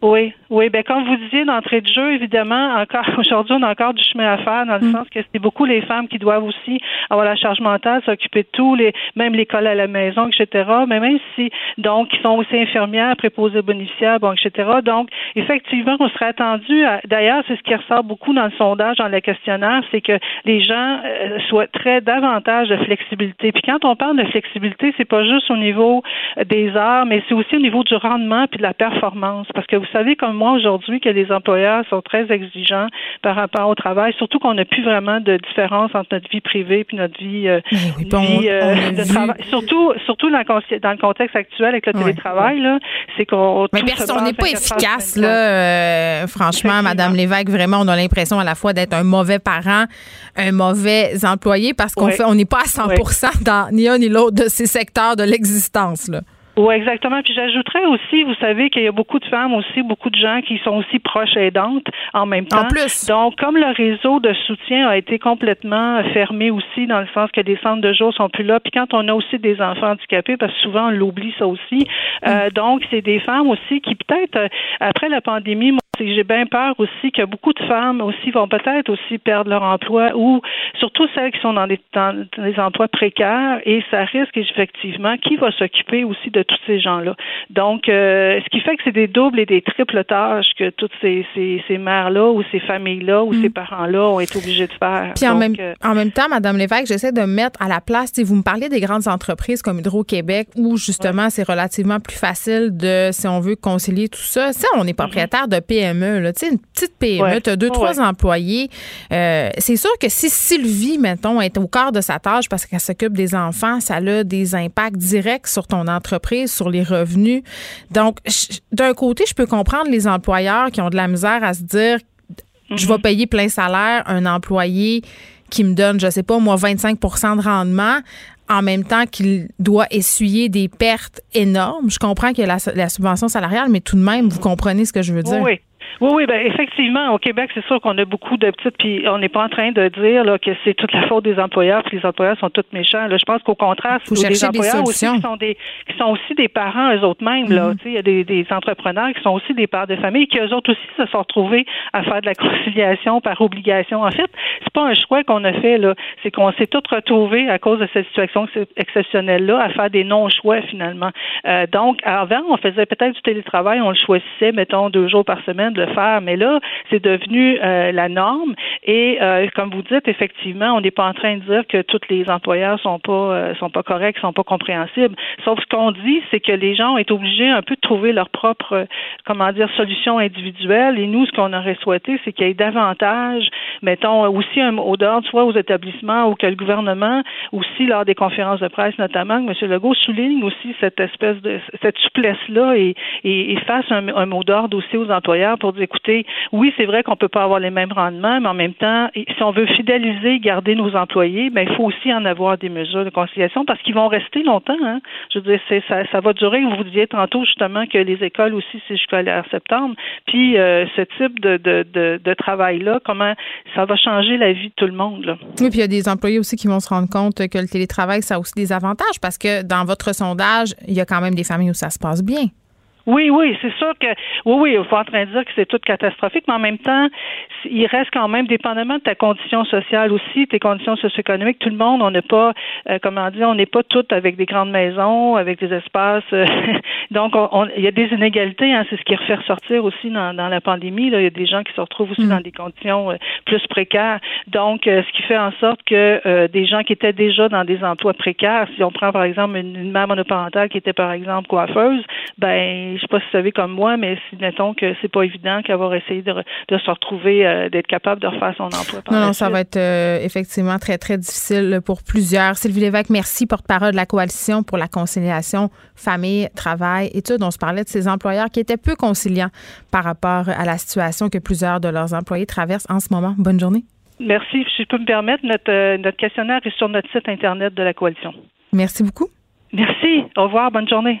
oui, oui. Ben comme vous disiez d'entrée de jeu, évidemment, encore aujourd'hui, on a encore du chemin à faire dans le mm. sens que c'est beaucoup les femmes qui doivent aussi avoir la charge mentale, s'occuper de tout, les même l'école à la maison, etc. Mais même si donc ils sont aussi infirmières, préposées bénéficiaires, bon, etc. Donc effectivement, on serait attendu. D'ailleurs, c'est ce qui ressort beaucoup dans le sondage, dans le questionnaire, c'est que les gens euh, souhaiteraient davantage de flexibilité. Puis quand on parle de flexibilité, c'est pas juste au niveau des heures, mais c'est aussi au niveau du rendement puis de la performance, parce que vous savez comme moi aujourd'hui que les employeurs sont très exigeants par rapport au travail, surtout qu'on n'a plus vraiment de différence entre notre vie privée puis notre vie, euh, euh, de travail. Surtout, surtout dans, le contexte actuel avec le télétravail, là, c'est qu'on. Mais on n'est pas efficace, là. Euh, franchement, Madame Lévesque, vraiment, on a l'impression à la fois d'être un mauvais parent, un mauvais employé parce qu'on fait, on n'est pas à 100 dans ni un ni l'autre de ces secteurs de l'existence, là. Oui, exactement. Puis j'ajouterais aussi, vous savez qu'il y a beaucoup de femmes aussi, beaucoup de gens qui sont aussi proches aidantes en même temps. En plus. Donc, comme le réseau de soutien a été complètement fermé aussi, dans le sens que les centres de jour sont plus là, puis quand on a aussi des enfants handicapés, parce que souvent on l'oublie ça aussi. Euh, mm. donc, c'est des femmes aussi qui peut-être euh, après la pandémie, j'ai bien peur aussi que beaucoup de femmes aussi vont peut-être aussi perdre leur emploi ou surtout celles qui sont dans des, dans des emplois précaires et ça risque effectivement qui va s'occuper aussi de tous ces gens-là? Donc, euh, ce qui fait que c'est des doubles et des triples tâches que toutes ces, ces, ces mères-là ou ces familles-là ou ces mm. parents-là ont été obligés de faire. Puis en, même, euh, en même temps, Madame Lévesque, j'essaie de mettre à la place, vous me parlez des grandes entreprises comme Hydro-Québec où justement c'est relativement plus facile de, si on veut, concilier tout ça. Ça, on est mm-hmm. propriétaire de PME, là, sais, une petite PME, tu as deux, trois employés. Euh, c'est sûr que si Sylvie, mettons, est au cœur de sa tâche parce qu'elle s'occupe des enfants, ça a des impacts directs sur ton entreprise sur les revenus. Donc, d'un côté, je peux comprendre les employeurs qui ont de la misère à se dire je vais mhm. payer plein salaire un employé qui me donne, je sais pas, moi, 25% de rendement en même temps qu'il doit essuyer des pertes énormes. Je comprends qu'il y a la, la, subvention salariale, mais tout de même, vous comprenez ce que je veux dire? Oui. Oui, oui, ben effectivement, au Québec, c'est sûr qu'on a beaucoup de petites, puis on n'est pas en train de dire là, que c'est toute la faute des employeurs, puis les employeurs sont tous méchants. Là, je pense qu'au contraire, c'est des employeurs aussi qui sont des qui sont aussi des parents eux autres mêmes. Là, mm-hmm. il y a des, des, entrepreneurs qui sont aussi des pères de famille, qui eux autres aussi se sont retrouvés à faire de la conciliation par obligation. En fait, c'est pas un choix qu'on a fait là, c'est qu'on s'est tous retrouvés à cause de cette situation exceptionnelle là à faire des non-choix finalement. Euh, donc, avant, on faisait peut-être du télétravail, on le choisissait, mettons deux jours par semaine Mais là, c'est devenu euh, la norme. Et euh, comme vous dites, effectivement, on n'est pas en train de dire que tous les employeurs sont pas euh, sont pas corrects, sont pas compréhensibles. Sauf ce qu'on dit, c'est que les gens ont été obligés un peu de trouver leur propre, comment dire, solution individuelle. Et nous, ce qu'on aurait souhaité, c'est qu'il y ait davantage, mettons, aussi un mot d'ordre, soit aux établissements ou que le gouvernement, aussi lors des conférences de presse notamment, que M. Legault souligne aussi cette espèce de cette souplesse-là et, et, fasse un, un mot d'ordre aussi aux employeurs pour écoutez, oui, c'est vrai qu'on peut pas avoir les mêmes rendements, mais en même temps, si on veut fidéliser, garder nos employés, ben il faut aussi en avoir des mesures de conciliation parce qu'ils vont rester longtemps. Hein. Je veux dire, ça, va durer. Vous disiez tantôt justement que les écoles aussi, c'est jusqu'à septembre. Puis euh, ce type de, travail-là, comment ça va changer la vie de tout le monde. Oui, puis il y a des employés aussi qui vont se rendre compte que le télétravail, ça a aussi des avantages parce que dans votre sondage, il y a quand même des familles où ça se passe bien. Oui, oui, c'est sûr que oui, oui, il faut en train de dire que c'est tout catastrophique, mais en même temps, il reste quand même, dépendamment de ta condition sociale aussi, tes conditions socio-économiques, tout le monde, on n'est pas, euh, comment dire, on n'est pas toutes avec des grandes maisons, avec des espaces. Euh, donc, il y a des inégalités, hein, c'est ce qui refait ressortir aussi dans, la pandémie. Là. Il y a des gens qui se retrouvent aussi mm. dans des conditions euh, plus précaires. Donc, ce qui fait en sorte que des gens qui étaient déjà dans des emplois précaires, si on prend par exemple une, une mère monoparentale qui était par exemple coiffeuse, ben je sais pas si vous savez comme moi, mais si mettons que c'est pas évident qu'avoir essayé de, de, se retrouver, euh, d'être capable de refaire son emploi. non, non, ça va être euh, effectivement très, très difficile pour plusieurs. Sylvie Lévesque, merci, porte-parole de la Coalition pour la conciliation famille, travail, études. On se parlait de ces employeurs qui étaient peu conciliants par rapport à la situation que plusieurs de leurs employés traversent en ce moment. Bonne journée. Merci. Si je peux me permettre, notre, euh, notre questionnaire est sur notre site Internet de la Coalition. Merci beaucoup. Merci. Au revoir. Bonne journée.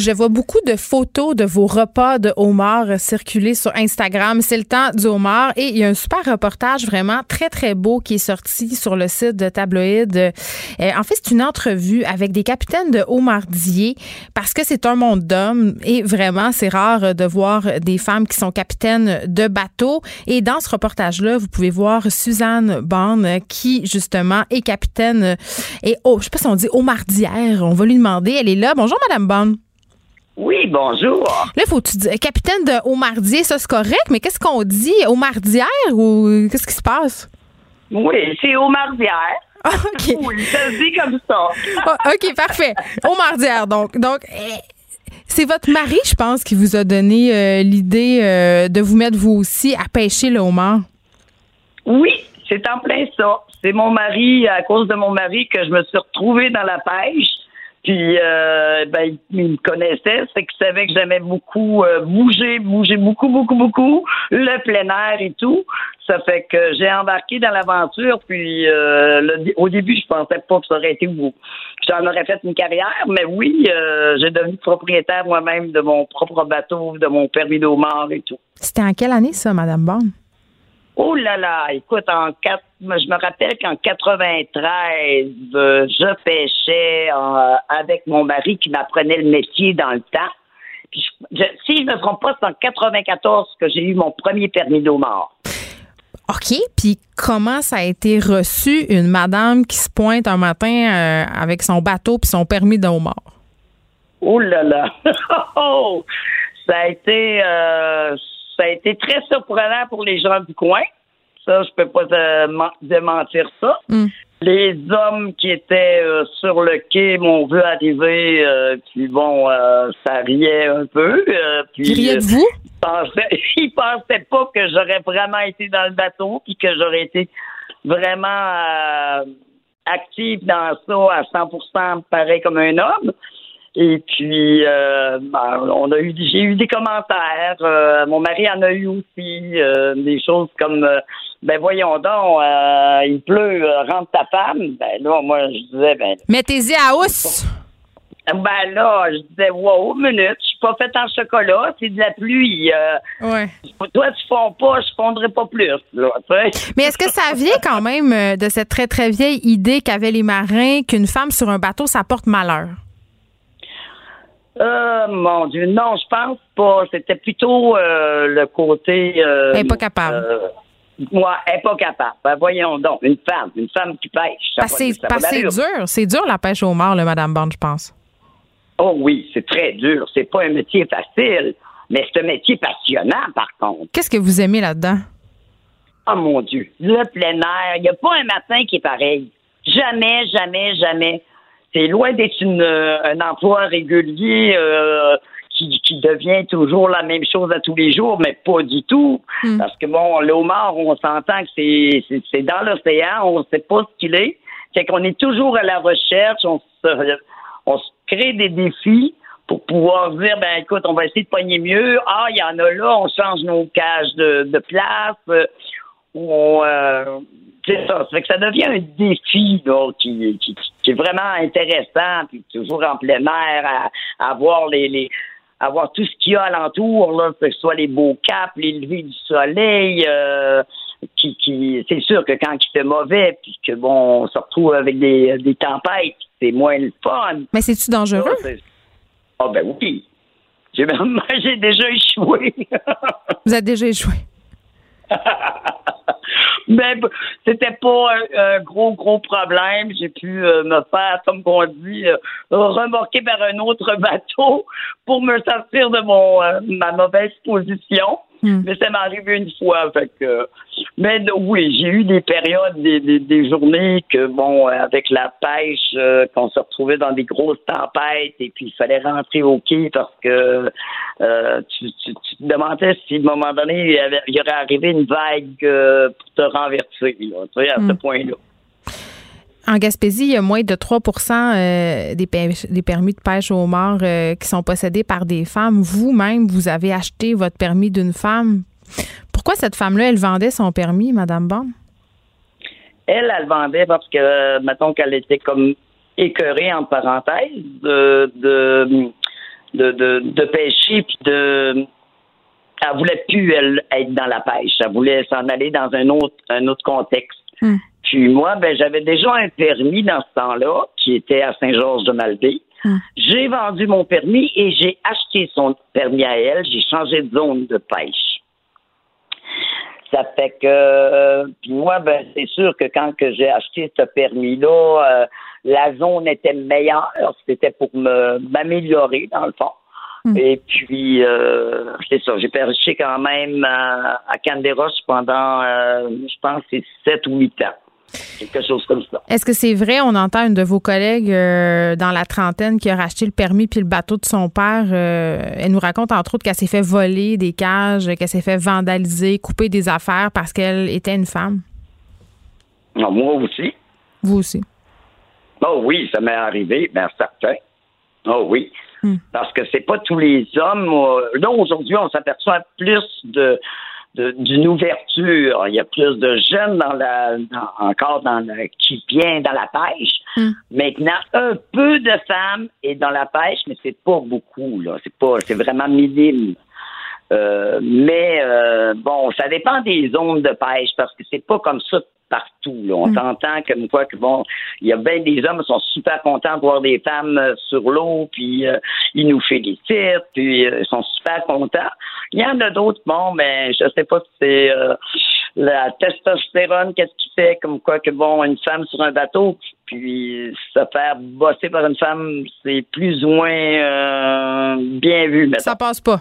Je vois beaucoup de photos de vos repas de homard circuler sur Instagram. C'est le temps du homard et il y a un super reportage vraiment très, très beau qui est sorti sur le site de Tabloïd. Euh, en fait, c'est une entrevue avec des capitaines de homardiers parce que c'est un monde d'hommes et vraiment, c'est rare de voir des femmes qui sont capitaines de bateaux. Et dans ce reportage-là, vous pouvez voir Suzanne Bond qui, justement, est capitaine et, oh, je sais pas si on dit homardière. On va lui demander. Elle est là. Bonjour, Madame Bond. Oui, bonjour. Là, faut tu dire capitaine de Homardier, ça c'est correct, mais qu'est-ce qu'on dit? Homardière ou qu'est-ce qui se passe? Oui, c'est Homardière. Ah, OK. Oui, ça se dit comme ça. Ah, OK, parfait. Homardière, donc. Donc, eh, c'est votre mari, je pense, qui vous a donné euh, l'idée euh, de vous mettre vous aussi à pêcher le homard. Oui, c'est en plein ça. C'est mon mari, à cause de mon mari, que je me suis retrouvée dans la pêche. Puis, euh, ben, il me connaissait, c'est qu'il savait que j'aimais beaucoup euh, bouger, bouger beaucoup, beaucoup, beaucoup, le plein air et tout. Ça fait que j'ai embarqué dans l'aventure. Puis, euh, au début, je pensais pas que ça aurait été où j'en aurais fait une carrière, mais oui, euh, j'ai devenu propriétaire moi-même de mon propre bateau, de mon permis d'eau mort et tout. C'était en quelle année ça, Madame Bond? Oh là là, écoute, en quatre, je me rappelle qu'en 93, euh, je pêchais euh, avec mon mari qui m'apprenait le métier dans le temps. Puis si je ne me trompe pas, c'est en 94 que j'ai eu mon premier permis d'eau mort. OK. Puis comment ça a été reçu, une madame qui se pointe un matin euh, avec son bateau puis son permis d'eau mort? Oh là là! Oh! ça a été ça a été très surprenant pour les gens du coin. Ça, je peux pas démentir ça. Hmm. Les hommes qui étaient euh, sur le quai m'ont vu arriver, euh, puis bon, euh, ça riait un peu. puis, de vous? Ils pensaient, pas que j'aurais vraiment été dans le bateau, puis que j'aurais été vraiment active dans ça à 100% pareil comme un homme. Et puis, euh, ben, on a eu, j'ai eu des commentaires. Euh, mon mari en a eu aussi euh, des choses comme, ben voyons donc, il pleut, rentre ta femme. Ben là, moi, je disais, ben. Mettez-y à hausse. Ben là, je disais, wow, minute, je suis pas faite en chocolat, c'est de la pluie. ouais. Toi, tu fonds pas, je fondrai pas plus. Là, Mais est-ce que ça vient quand même de cette très, très vieille idée qu'avaient les marins qu'une femme sur un bateau, ça porte malheur? Euh, mon Dieu, non, je pense pas. C'était plutôt euh, le côté. Euh, elle n'est pas capable. Euh, moi, elle n'est pas capable. Ben, voyons donc, une femme, une femme qui pêche. C'est dur. C'est dur la pêche au mort, le Madame Bond, je pense. Oh oui, c'est très dur. C'est pas un métier facile, mais c'est un métier passionnant, par contre. Qu'est-ce que vous aimez là-dedans? Oh mon Dieu, le plein air. Il n'y a pas un matin qui est pareil. Jamais, jamais, jamais c'est loin d'être une, euh, un emploi régulier euh, qui, qui, devient toujours la même chose à tous les jours, mais pas du tout. Hmm. Parce que bon, le homard, on s'entend que c'est, c'est, dans l'océan, on ne sait pas ce qu'il est. C'est qu'on est toujours à la recherche, on se, on se crée des défis pour pouvoir dire, ben écoute, on va essayer de pogner mieux. Ah, il y en a là, on change nos cages de, de place. Euh, on, c'est ça. Ça fait que ça devient un défi qui, qui, est vraiment intéressant, puis toujours en plein air, à, voir les, les avoir tout ce qu'il y a alentour, là, que ce soit les beaux caps, les levées du soleil, euh, qui, qui c'est sûr que quand il fait mauvais, puis que bon, on se retrouve avec des, des tempêtes, c'est moins le fun. Mais c'est-tu dangereux? Ah ben oui. J'ai déjà échoué. Vous avez déjà échoué. Mais c'était pas un, gros, gros problème. J'ai pu euh, me faire, comme on dit, euh, remorquer par un autre bateau pour me sortir de mon euh, ma mauvaise position. Hmm. Mais ça m'est arrivé une fois. Fait que, mais oui, j'ai eu des périodes, des, des, journées que, bon, avec la pêche, euh, qu'on se retrouvait dans des grosses tempêtes et puis il fallait rentrer au quai parce que euh, tu, tu, te demandais si à un moment donné, il y, avait, il y aurait arrivé une vague euh, pour te renverser, là, tu sais, à ce hmm. point-là. En Gaspésie, il y a moins de 3 des, des, permis de pêche au mort qui sont possédés par des femmes. Vous-même, vous avez acheté votre permis d'une femme. Pourquoi cette femme-là, elle vendait son permis, Madame Bond? Elle, elle vendait parce que, mettons qu'elle était comme écœurée, en parenthèse, de, de, de, pêcher, puis de. Elle voulait plus, elle, être dans la pêche. Elle voulait s'en aller dans un autre, un autre contexte. Hmm. Puis moi, ben, j'avais déjà un permis dans ce temps-là, qui était à Saint-Georges-de-Malbaie. Hmm. J'ai vendu mon permis et j'ai acheté son permis à elle. J'ai changé de zone de pêche. Ça fait que, euh, puis moi, ben, c'est sûr que quand que j'ai acheté ce permis-là, euh, la zone était meilleure. C'était pour m'améliorer, dans le fond. Hmm. Et puis, euh, c'est ça, j'ai pêché quand même à, à pendant, je pense, c'est 7 ou 8 ans quelque chose comme ça. Est-ce que c'est vrai, on entend une de vos collègues euh, dans la trentaine qui a racheté le permis puis le bateau de son père, euh, elle nous raconte entre autres qu'elle s'est fait voler des cages, qu'elle s'est fait vandaliser, couper des affaires parce qu'elle était une femme? Non, moi aussi. Vous aussi? Oh oui, ça m'est arrivé, bien certain. Oh oui. Hmm. Parce que c'est pas tous les hommes. Là, aujourd'hui, on s'aperçoit plus de d'une ouverture. Il y a plus de jeunes dans la, encore dans le, qui viennent dans la pêche. Hmm. Maintenant, un peu de femmes est dans la pêche, mais c'est pas beaucoup là. C'est pas, c'est vraiment minime. Euh, mais euh, bon, ça dépend des zones de pêche parce que c'est pas comme ça partout. Là. On mm. s'entend comme quoi que bon, il y a bien des hommes qui sont super contents de voir des femmes euh, sur l'eau, puis euh, ils nous félicitent, puis ils sont super contents. Il y en a d'autres, bon, mais je sais pas si c'est la testostérone, qu'est-ce qui fait comme quoi que bon, une femme sur un bateau, puis se faire bosser par une femme, c'est plus ou moins bien vu. Ça passe pas.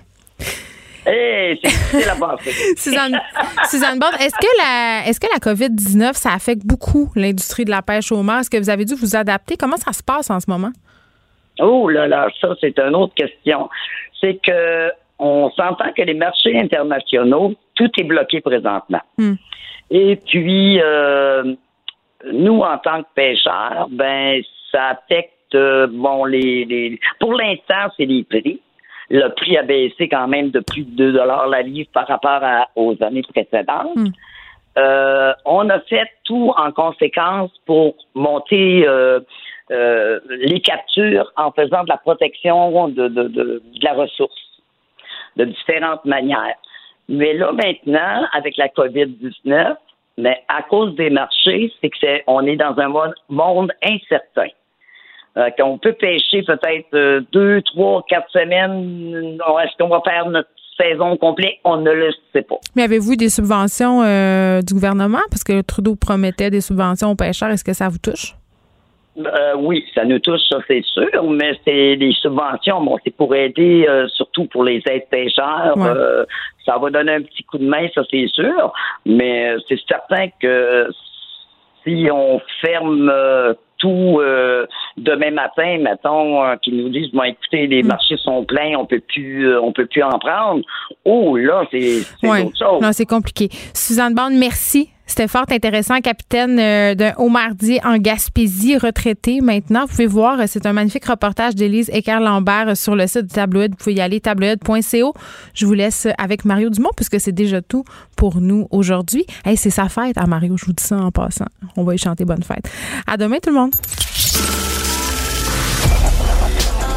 Hey, c'est la base. Suzanne, Suzanne est-ce que la, est-ce que la COVID-19, ça affecte beaucoup l'industrie de la pêche au mar? Est-ce que vous avez dû vous adapter? Comment ça se passe en ce moment? Oh là là, ça, c'est une autre question. C'est que on s'entend que les marchés internationaux, tout est bloqué présentement. Hmm. Et puis, euh, nous, en tant que pêcheurs, ben, ça affecte, euh, bon, les, les pour l'instant, c'est les prix le prix a baissé quand même de plus de 2 dollars la livre par rapport aux années précédentes. Hmm. Euh, on a fait tout en conséquence pour monter euh, euh, les captures en faisant de la protection de, de, de, la ressource de différentes manières. Mais là maintenant, avec la COVID-19, mais à cause des marchés, c'est que c'est on est dans un monde incertain. Euh, qu'on peut pêcher peut-être euh, deux, trois, quatre semaines. Est-ce qu'on va faire notre saison complète? On ne le sait pas. Mais avez-vous des subventions euh, du gouvernement? Parce que Trudeau promettait des subventions aux pêcheurs. Est-ce que ça vous touche? oui, ça nous touche, ça c'est sûr, mais c'est des subventions, bon, c'est pour aider, surtout pour les aides pêcheurs. ça va donner un petit coup de main, ça c'est sûr, mais c'est certain que si on ferme tout euh, demain matin, mettons, euh, qu'ils nous disent bon écoutez, les mm. marchés sont pleins, on peut plus euh, on peut plus en prendre. Oh là, c'est autre chose. Non, c'est compliqué. Suzanne Bande, merci. C'était fort intéressant, capitaine euh, d'un Haut-Mardi en Gaspésie, retraité maintenant. Vous pouvez voir, c'est un magnifique reportage d'Élise Équerre-Lambert sur le site du tabloïd. Vous pouvez y aller, tabloïd.co. Je vous laisse avec Mario Dumont, puisque c'est déjà tout pour nous aujourd'hui. Hey, c'est sa fête à Mario, je vous dis ça en passant. On va y chanter bonne fête. À demain, tout le monde.